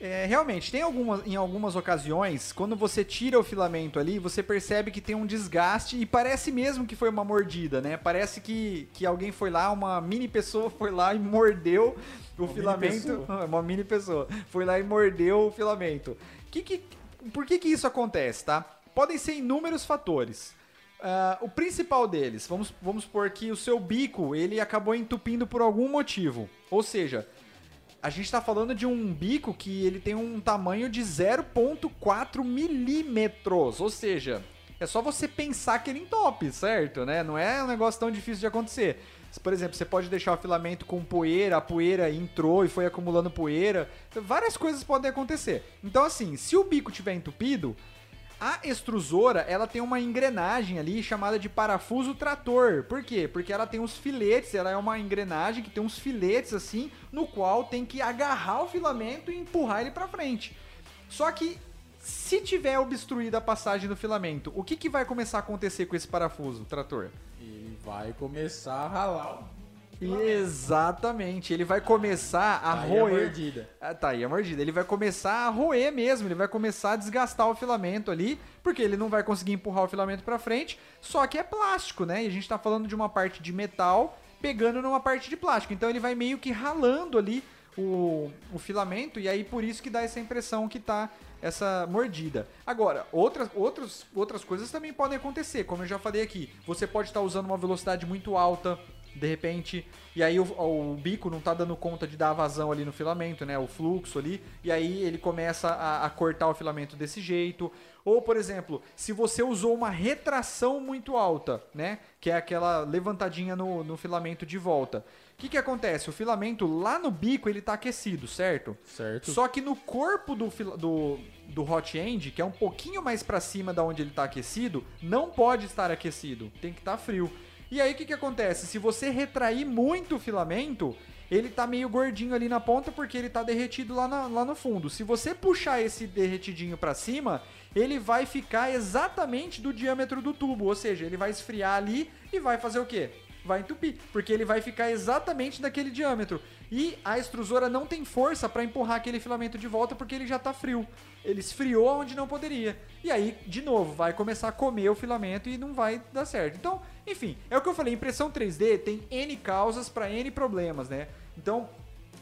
É, realmente, tem algumas, em algumas ocasiões, quando você tira o filamento ali, você percebe que tem um desgaste e parece mesmo que foi uma mordida, né? Parece que, que alguém foi lá, uma mini pessoa foi lá e mordeu o Uma mini filamento. pessoa. Uma mini pessoa. Foi lá e mordeu o filamento. Que que, por que que isso acontece, tá? Podem ser inúmeros fatores. Ah, o principal deles, vamos, vamos supor que o seu bico ele acabou entupindo por algum motivo. Ou seja, a gente está falando de um bico que ele tem um tamanho de 0,4 milímetros. Ou seja, é só você pensar que ele entope, certo? Né? Não é um negócio tão difícil de acontecer. Por exemplo, você pode deixar o filamento com poeira, a poeira entrou e foi acumulando poeira. Várias coisas podem acontecer. Então, assim, se o bico tiver entupido, a extrusora, ela tem uma engrenagem ali chamada de parafuso trator. Por quê? Porque ela tem uns filetes, ela é uma engrenagem que tem uns filetes assim, no qual tem que agarrar o filamento e empurrar ele pra frente. Só que se tiver obstruída a passagem do filamento, o que, que vai começar a acontecer com esse parafuso trator? Ele vai começar a ralar. o- Exatamente. Ele vai começar a Aí é roer. mordida. Ah, tá aí a mordida. Ele vai começar a roer mesmo, ele vai começar a desgastar o filamento ali, porque ele não vai conseguir empurrar o filamento pra frente, só que é plástico, né? E a gente tá falando de uma parte de metal pegando numa parte de plástico. Então ele vai meio que ralando ali o, o filamento e aí por isso que dá essa impressão que tá essa mordida. Agora, outras, outros, outras coisas também podem acontecer, como eu já falei aqui. Você pode estar usando uma velocidade muito alta, de repente, e aí o, o bico não tá dando conta de dar a vazão ali no filamento, né? O fluxo ali, e aí ele começa a, a cortar o filamento desse jeito. Ou, por exemplo, se você usou uma retração muito alta, né? Que é aquela levantadinha no, no filamento de volta. O que, que acontece? O filamento lá no bico ele tá aquecido, certo? Certo. Só que no corpo do, do, do hot end, que é um pouquinho mais pra cima da onde ele tá aquecido, não pode estar aquecido, tem que estar frio. E aí o que, que acontece? Se você retrair muito o filamento, ele tá meio gordinho ali na ponta porque ele tá derretido lá, na- lá no fundo. Se você puxar esse derretidinho pra cima, ele vai ficar exatamente do diâmetro do tubo, ou seja, ele vai esfriar ali e vai fazer o quê? vai entupir, porque ele vai ficar exatamente daquele diâmetro. E a extrusora não tem força para empurrar aquele filamento de volta porque ele já tá frio. Ele esfriou onde não poderia. E aí, de novo, vai começar a comer o filamento e não vai dar certo. Então, enfim, é o que eu falei, impressão 3D tem N causas para N problemas, né? Então,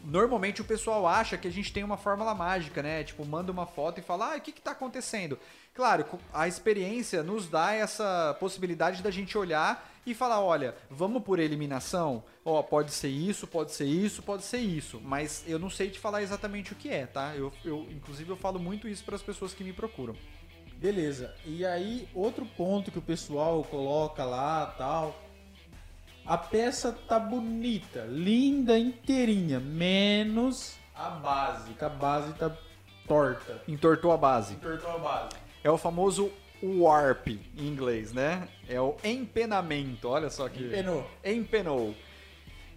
Normalmente o pessoal acha que a gente tem uma fórmula mágica, né? Tipo, manda uma foto e fala, ah, o que que tá acontecendo? Claro, a experiência nos dá essa possibilidade da gente olhar e falar, olha, vamos por eliminação? Ó, pode ser isso, pode ser isso, pode ser isso. Mas eu não sei te falar exatamente o que é, tá? Eu, eu inclusive, eu falo muito isso para as pessoas que me procuram. Beleza. E aí, outro ponto que o pessoal coloca lá tal. A peça tá bonita, linda, inteirinha, menos a base, que a base tá torta. Entortou a base. Entortou a base. É o famoso warp em inglês, né? É o empenamento. Olha só que. Empenou. Empenou.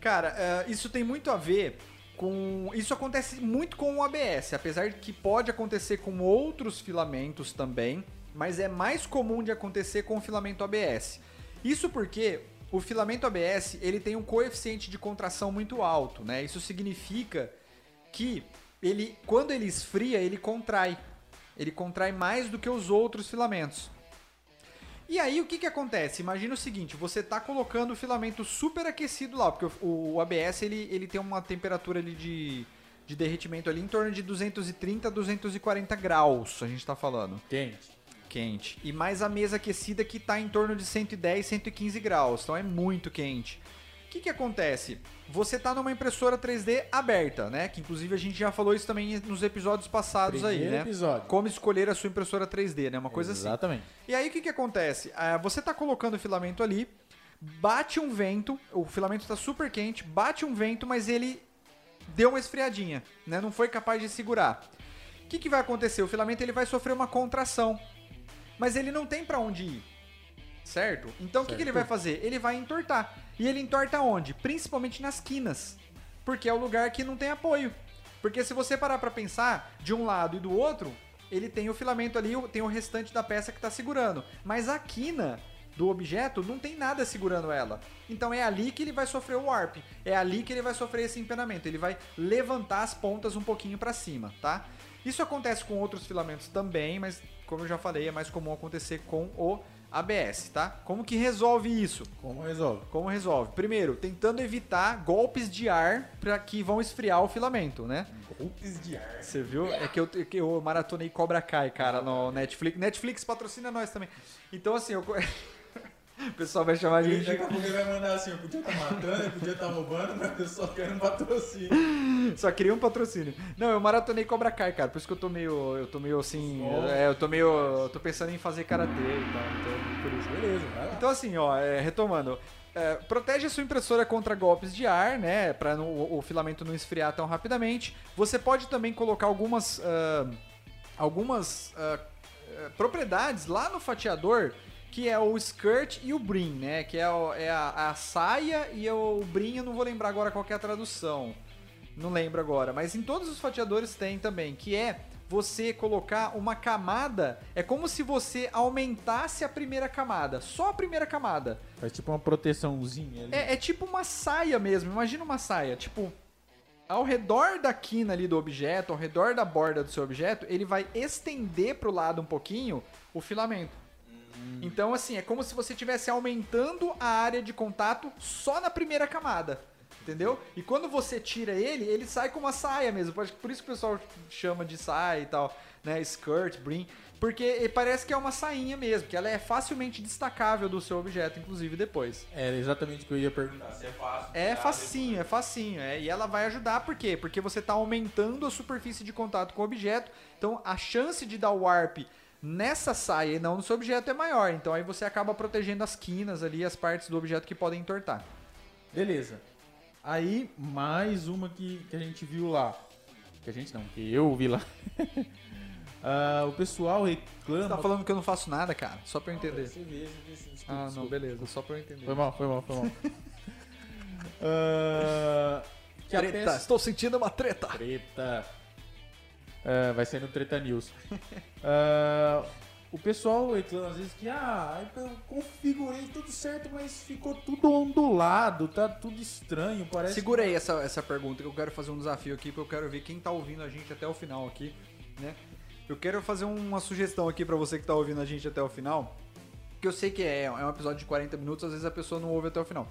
Cara, eh, isso tem muito a ver com. Isso acontece muito com o ABS, apesar de que pode acontecer com outros filamentos também, mas é mais comum de acontecer com o filamento ABS. Isso porque o filamento ABS ele tem um coeficiente de contração muito alto, né? Isso significa que ele, quando ele esfria, ele contrai. Ele contrai mais do que os outros filamentos. E aí o que, que acontece? Imagina o seguinte, você está colocando o filamento super aquecido lá, porque o, o ABS ele, ele tem uma temperatura ali de, de derretimento ali em torno de 230 a 240 graus, a gente está falando. Quente. Quente. E mais a mesa aquecida que está em torno de 110, 115 graus, então é muito quente. O que, que acontece? Você está numa impressora 3D aberta, né? Que inclusive a gente já falou isso também nos episódios passados aí, Primeiro né? episódio. Como escolher a sua impressora 3D, né? Uma coisa assim. Exatamente. E aí o que, que acontece? Ah, você tá colocando o filamento ali, bate um vento, o filamento tá super quente, bate um vento, mas ele deu uma esfriadinha, né? Não foi capaz de segurar. O que, que vai acontecer? O filamento ele vai sofrer uma contração, mas ele não tem pra onde ir. Certo? Então o que, que ele vai fazer? Ele vai entortar. E ele entorta onde? Principalmente nas quinas. Porque é o lugar que não tem apoio. Porque se você parar pra pensar, de um lado e do outro, ele tem o filamento ali, tem o restante da peça que tá segurando. Mas a quina do objeto não tem nada segurando ela. Então é ali que ele vai sofrer o warp. É ali que ele vai sofrer esse empenamento. Ele vai levantar as pontas um pouquinho pra cima, tá? Isso acontece com outros filamentos também, mas como eu já falei, é mais comum acontecer com o ABS, tá? Como que resolve isso? Como resolve? Como resolve? Primeiro, tentando evitar golpes de ar para que vão esfriar o filamento, né? Golpes de ar. Você viu? É que eu, é que eu maratonei Cobra Kai, cara, no Netflix. Netflix patrocina nós também. Então, assim, eu... o pessoal vai chamar a Daqui gente. a pouco ele vai mandar assim, eu podia estar matando, eu podia estar roubando, mas eu só quero um patrocínio. Só queria um patrocínio. Não, eu maratonei Cobra Kai, cara. Por isso que eu tô meio. Eu tô meio assim. Oh. É, eu tô meio. Eu tô pensando em fazer karatê e tal. Então, por isso. Beleza, vai lá. Então assim, ó, é, retomando. é, protege a sua impressora contra golpes de ar, né? Para o, filamento não esfriar tão rapidamente. Você pode também colocar algumas, ah, algumas eh, propriedades lá no fatiador, que é o skirt e o brim, né? Que é, o- é a, a saia e o brim, eu não vou lembrar agora qual é a tradução. Não lembro agora, mas em todos os fatiadores tem também, que é você colocar uma camada. É como se você aumentasse a primeira camada. Só a primeira camada. Faz tipo uma proteçãozinha ali. É, é tipo uma saia mesmo. Imagina uma saia. Tipo, ao redor da quina ali do objeto, ao redor da borda do seu objeto, ele vai estender pro lado um pouquinho o filamento. Então, assim, é como se você estivesse aumentando a área de contato só na primeira camada. Entendeu? E quando você tira ele, ele sai com uma saia mesmo. Por isso que o pessoal chama de saia e tal, né? Skirt, brim. Porque parece que é uma sainha mesmo, que ela é facilmente destacável do seu objeto, inclusive depois. Era exatamente o que eu ia perguntar. Se é fácil. É tirar facinho, é facinho. É, e ela vai ajudar, por quê? Porque você está aumentando a superfície de contato com o objeto. Então a chance de dar warp nessa saia e não no seu objeto é maior. Então aí você acaba protegendo as quinas ali, as partes do objeto que podem entortar. Beleza. Aí, mais uma que, que a gente viu lá. Que a gente não, que eu vi lá. Ah, o pessoal reclama. Você tá falando que eu não faço nada, cara? Só pra eu entender. Você vê, você vê, você- desculpa, Ah, não, beleza. Só pra eu entender. Foi mal, foi mal, foi mal. Ah, a Treta, estou sentindo uma treta. Treta. É, vai ser no Treta News. Ah, o pessoal reclama às vezes que ah, eu configurei tudo certo, mas ficou tudo ondulado, tá tudo estranho, parece. Segura aí essa, essa pergunta que eu quero fazer um desafio aqui, porque eu quero ver quem tá ouvindo a gente até o final aqui, né? Eu quero fazer uma sugestão aqui pra você que tá ouvindo a gente até o final, que eu sei que é, é um episódio de 40 minutos, às vezes a pessoa não ouve até o final.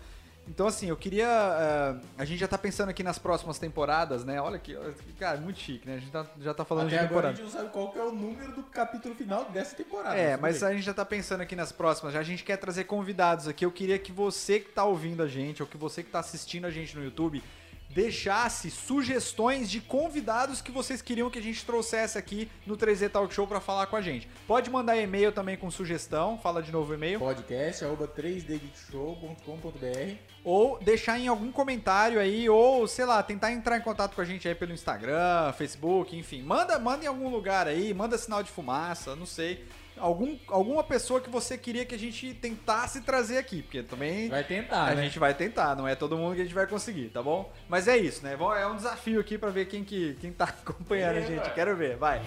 Então, assim, eu queria. eh, a gente já tá pensando aqui nas próximas temporadas, né? Olha aqui, cara, muito chique, né? A gente tá- já tá falando Até de agora a temporada. gente não sabe qual que é o número do capítulo final dessa temporada. É, mas a gente já tá pensando aqui nas próximas. Já a gente quer trazer convidados aqui. Eu queria que você que tá ouvindo a gente, ou que você que tá assistindo a gente no YouTube, deixasse sugestões de convidados que vocês queriam que a gente trouxesse aqui no 3D Talk Show pra falar com a gente. Pode mandar e-mail também com sugestão. Fala de novo o e-mail. podcast arroba 3dgeekshow.com.br Ou deixar em algum comentário aí, ou sei lá, tentar entrar em contato com a gente aí pelo Instagram, Facebook, enfim. Manda, manda em algum lugar aí, manda sinal de fumaça, não sei. Algum, alguma pessoa que você queria que a gente tentasse trazer aqui, porque também Vai tentar, a né? gente vai tentar, não é todo mundo que a gente vai conseguir, tá bom? Mas é isso, né? Vamos- É um desafio aqui pra ver quem que quem tá acompanhando a gente. Quero ver, vai.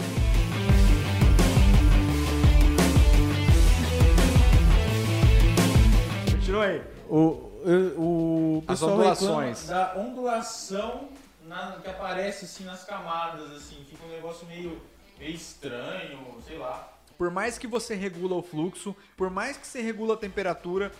Continua aí. O, o, o As ondulações. da ondulação na- que aparece assim nas camadas, assim, fica um negócio meio, meio estranho, sei lá. Por mais que você regula o fluxo, por mais que você regula a temperatura,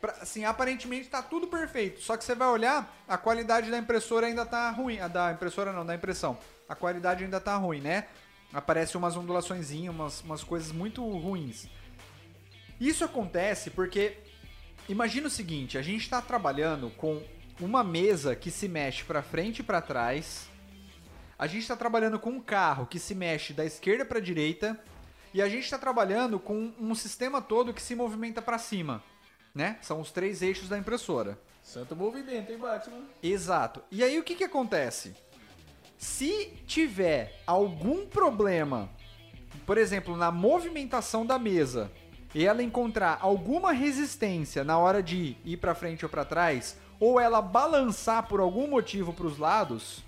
pra- assim, aparentemente tá tudo perfeito. Só que você vai olhar, a qualidade da impressora ainda tá ruim. A da impressora não, da impressão. A qualidade ainda tá ruim, né? Aparece umas ondulaçõezinhas, umas, umas coisas muito ruins. Isso acontece porque imagina o seguinte, a gente está trabalhando com uma mesa que se mexe para frente e para trás. A gente está trabalhando com um carro que se mexe da esquerda para direita e a gente está trabalhando com um sistema todo que se movimenta para cima, né? São os três eixos da impressora. Santo movimento, hein, Batman? Exato. E aí o que que acontece? Se tiver algum problema, por exemplo, na movimentação da mesa, e ela encontrar alguma resistência na hora de ir para frente ou para trás, ou ela balançar por algum motivo para os lados,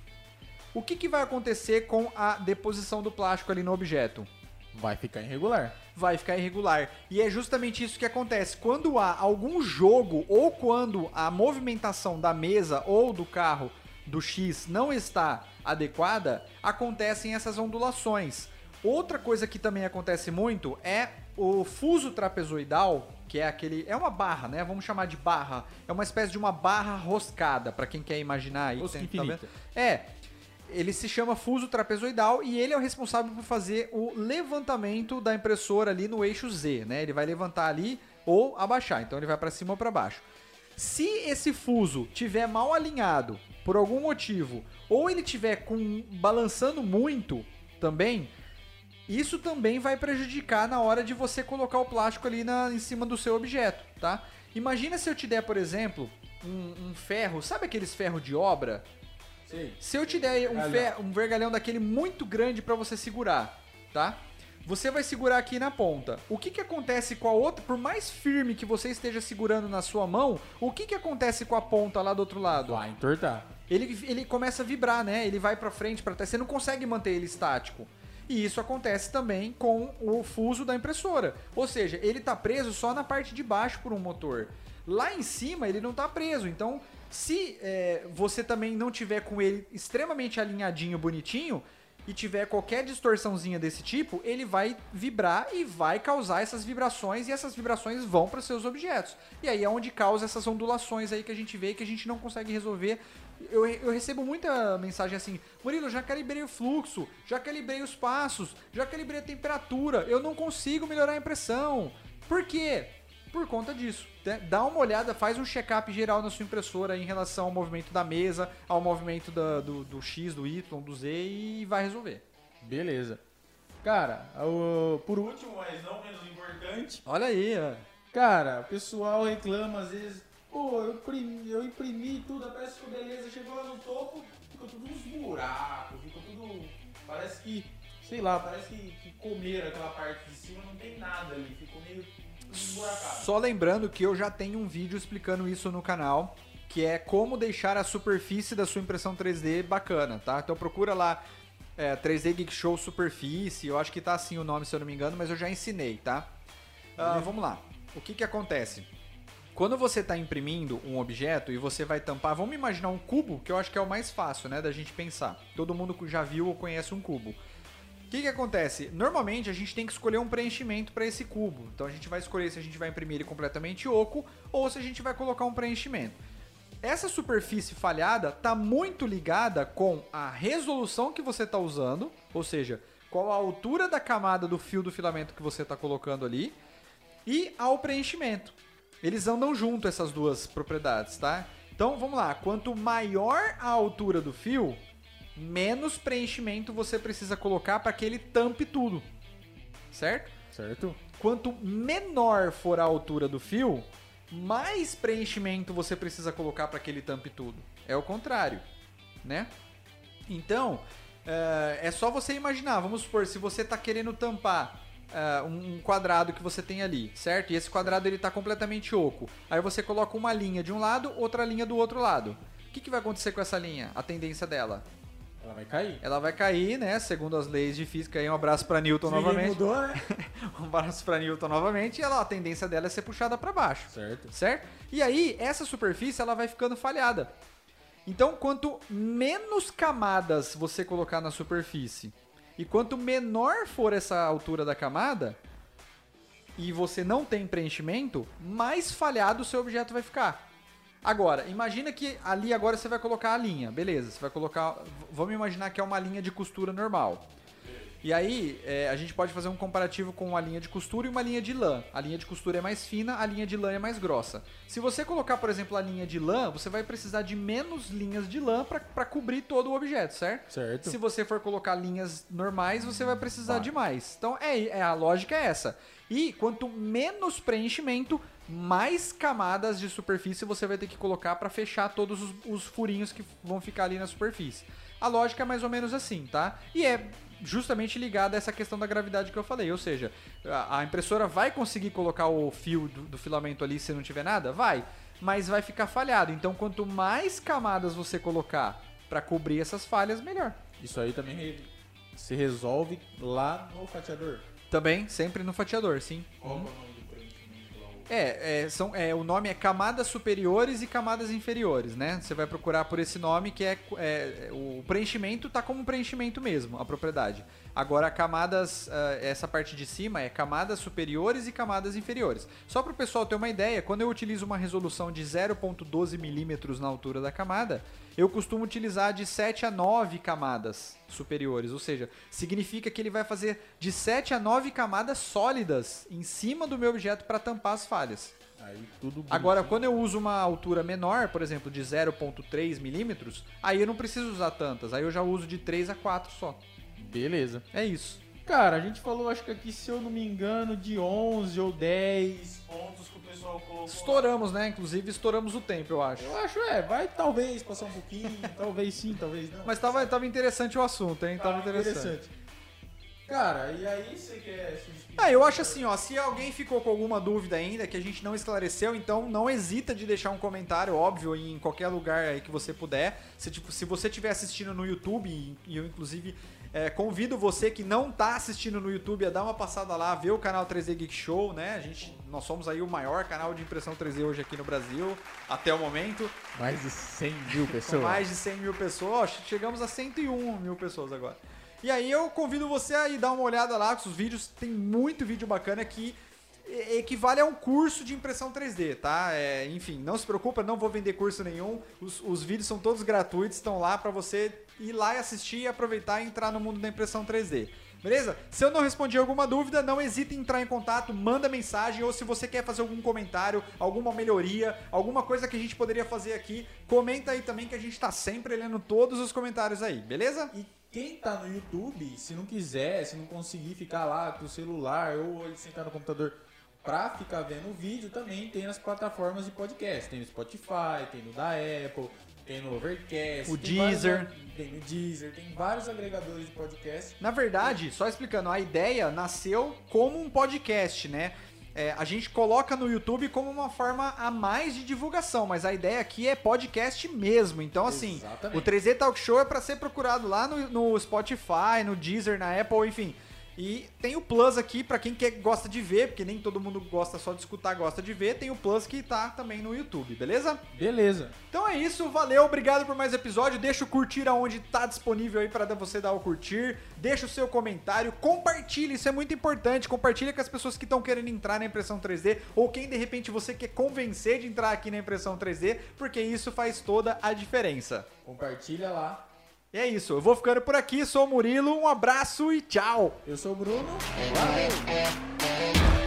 o que, que vai acontecer com a deposição do plástico ali no objeto? Vai ficar irregular. vai ficar irregular. E é justamente isso que acontece. Quando há algum jogo ou quando a movimentação da mesa ou do carro do X não está adequada, acontecem essas ondulações. Outra coisa que também acontece muito é o fuso trapezoidal, que é aquele, é uma barra, né? Vamos chamar de barra. É uma espécie de uma barra roscada, para quem quer imaginar aí. Rosca tá? É, ele se chama fuso trapezoidal e ele é o responsável por fazer o levantamento da impressora ali no eixo Z, né? Ele vai levantar ali ou abaixar, então ele vai para cima ou para baixo. Se esse fuso tiver mal alinhado por algum motivo, ou ele tiver com balançando muito também, isso também vai prejudicar na hora de você colocar o plástico ali na, em cima do seu objeto, tá? Imagina se eu te der, por exemplo, um, um ferro, sabe aqueles ferros de obra? Sei. Se eu te der um, Vergalhão. fer- um vergalhão daquele muito grande pra você segurar, tá? Você vai segurar aqui na ponta. O que que acontece com a outra? Por mais firme que você esteja segurando na sua mão, o que que acontece com a ponta lá do outro lado? Vai entortar. Ele, ele começa a vibrar, né? Ele vai pra frente, pra trás. Você não consegue manter ele estático. E isso acontece também com o fuso da impressora. Ou seja, ele está preso só na parte de baixo por um motor. Lá em cima ele não está preso. Então, se é, você também não tiver com ele extremamente alinhadinho, bonitinho, e tiver qualquer distorçãozinha desse tipo, ele vai vibrar e vai causar essas vibrações e essas vibrações vão para seus objetos. E aí é onde causa essas ondulações aí que a gente vê que a gente não consegue resolver. Eu, eu recebo muita mensagem assim, Murilo, já calibrei o fluxo, já calibrei os passos, já calibrei a temperatura, eu não consigo melhorar a impressão. Por quê? Por conta disso. né? Dá uma olhada, faz um check-up geral na sua impressora em relação ao movimento da mesa, ao movimento da- do, do X, do Y, do Z e vai resolver. Beleza. Cara, o- por último, mas não menos importante, Olha aí, ó. cara, o pessoal reclama às vezes, pô, eu imprimi, eu imprimi tudo, a peça ficou beleza, chegou lá no topo, ficou tudo uns buracos, ficou tudo. Parece que, sei lá, parece que, que comeram aquela parte de cima, não tem nada ali, ficou meio esburacado. Só lembrando que eu já tenho um vídeo explicando isso no canal, que é como deixar a superfície da sua impressão 3D bacana, tá? Então procura lá é, 3D Geek Show Superfície, eu acho que tá assim o nome se eu não me engano, mas eu já ensinei, tá? Ah, vamos lá. O que que acontece? Quando você está imprimindo um objeto e você vai tampar, vamos imaginar um cubo, que eu acho que é o mais fácil, né, da gente pensar. Todo mundo já viu ou conhece um cubo. O que, que acontece? Normalmente a gente tem que escolher um preenchimento para esse cubo. Então a gente vai escolher se a gente vai imprimir ele completamente oco ou se a gente vai colocar um preenchimento. Essa superfície falhada está muito ligada com a resolução que você está usando, ou seja, qual a altura da camada do fio do filamento que você está colocando ali e ao preenchimento. Eles andam junto essas duas propriedades, tá? Então vamos lá, quanto maior a altura do fio, menos preenchimento você precisa colocar para que ele tampe tudo. Certo? Certo? Quanto menor for a altura do fio, mais preenchimento você precisa colocar para que ele tampe tudo. É o contrário, né? Então, é, é só você imaginar. Vamos supor, se você está querendo tampar é, um quadrado que você tem ali, certo? E esse quadrado ele está completamente oco. Aí você coloca uma linha de um lado, outra linha do outro lado. O que, que vai acontecer com essa linha? A tendência dela? Ela vai cair. Ela vai cair, né? Segundo as leis de física. Aí um abraço para Newton Se novamente. mudou, né? Um abraço para Newton novamente. E ela, a tendência dela é ser puxada para baixo certo. certo? E aí, essa superfície ela vai ficando falhada. Então, quanto menos camadas você colocar na superfície e quanto menor for essa altura da camada e você não tem preenchimento, mais falhado o seu objeto vai ficar. Agora, imagina que ali agora você vai colocar a linha, beleza? Você vai colocar, vamos imaginar que é uma linha de costura normal. E aí, é, a gente pode fazer um comparativo com uma linha de costura e uma linha de lã. A linha de costura é mais fina, a linha de lã é mais grossa. Se você colocar, por exemplo, a linha de lã, você vai precisar de menos linhas de lã para cobrir todo o objeto, certo? Certo. Se você for colocar linhas normais, você vai precisar de mais. Então, é, é a lógica é essa. E quanto menos preenchimento, mais camadas de superfície você vai ter que colocar para fechar todos os, os furinhos que vão ficar ali na superfície. A lógica é mais ou menos assim, tá? E é justamente ligada a essa questão da gravidade que eu falei. Ou seja, a, impressora vai conseguir colocar o fio do, do filamento ali se não tiver nada? Vai. Mas vai ficar falhado. Então, quanto mais camadas você colocar para cobrir essas falhas, melhor. Isso aí também se resolve lá no fatiador. Também, sempre no fatiador, sim. Qual é o nome É, é, são, é, o nome é camadas superiores e camadas inferiores, né? Você vai procurar por esse nome que é, é, o preenchimento tá como preenchimento mesmo, a propriedade. Agora, camadas, ah, essa parte de cima é camadas superiores e camadas inferiores. Só para o pessoal ter uma ideia, quando eu utilizo uma resolução de 0.12 milímetros na altura da camada, eu costumo utilizar de 7 a 9 camadas superiores, ou seja, significa que ele vai fazer de 7 a 9 camadas sólidas em cima do meu objeto para tampar as falhas. Agora, quando eu uso uma altura menor, por exemplo, de 0.3 milímetros, aí eu não preciso usar tantas, aí eu já uso de 3 a 4 só. Beleza. É isso. Cara, a gente falou, acho que aqui, se eu não me engano, de 11 ou 10 pontos que o pessoal colocou. Estouramos, né? Inclusive, estouramos o tempo, eu acho. Eu acho, é, vai talvez passar um pouquinho, talvez sim, talvez não. Mas tava, tava interessante o assunto, hein? Tava Tá interessante. Cara, e aí você quer se? Ah, eu acho assim, ó, se alguém ficou com alguma dúvida ainda que a gente não esclareceu, então não hesita de deixar um comentário, óbvio, em qualquer lugar aí que você puder. Se, tipo, se você estiver assistindo no YouTube, e eu inclusive É, convido você que não tá assistindo no YouTube a dar uma passada lá, ver o canal 3D Geek Show, né? A gente, nós somos aí o maior canal de impressão 3D hoje aqui no Brasil, até o momento. Mais de 100 mil pessoas. mais de 100 mil pessoas. Ó, chegamos a 101 mil pessoas agora. E aí eu convido você a ir dar uma olhada lá, que os vídeos, tem muito vídeo bacana que equivale a um curso de impressão 3D, tá? É, enfim, não se preocupa, não vou vender curso nenhum. Os, os vídeos são todos gratuitos, estão lá pra você ir lá e assistir, aproveitar e entrar no mundo da impressão 3D. Beleza? Se eu não respondi alguma dúvida, não hesite em entrar em contato, manda mensagem ou se você quer fazer algum comentário, alguma melhoria, alguma coisa que a gente poderia fazer aqui, comenta aí também que a gente tá sempre lendo todos os comentários aí, beleza? E quem tá no YouTube, se não quiser, se não conseguir ficar lá com o celular ou ele sentar no computador pra ficar vendo o vídeo, também tem nas plataformas de podcast. Tem no Spotify, tem no da Apple, tem no Overcast, O tem Deezer. vários- tem no Deezer, tem vários agregadores de podcast. Na verdade, só explicando, a ideia nasceu como um podcast, né? É, a gente coloca no YouTube como uma forma a mais de divulgação, mas a ideia aqui é podcast mesmo. Então, assim, Exatamente. o 3D Talk Show é pra ser procurado lá no, no Spotify, no Deezer, na Apple, enfim. E tem o Plus aqui pra quem quer, gosta de ver, porque nem todo mundo gosta só de escutar, gosta de ver. Tem o Plus que tá também no YouTube, beleza? Beleza. Então é isso, valeu, obrigado por mais episódio. Deixa o curtir aonde tá disponível aí para você dar o curtir. Deixa o seu comentário, compartilhe, isso é muito importante. Compartilha com as pessoas que estão querendo entrar na impressão 3D ou quem de repente você quer convencer de entrar aqui na impressão 3D, porque isso faz toda a diferença. Compartilha lá. E é isso, eu vou ficando por aqui, sou o Murilo, um abraço e tchau. Eu sou o Bruno. Valeu.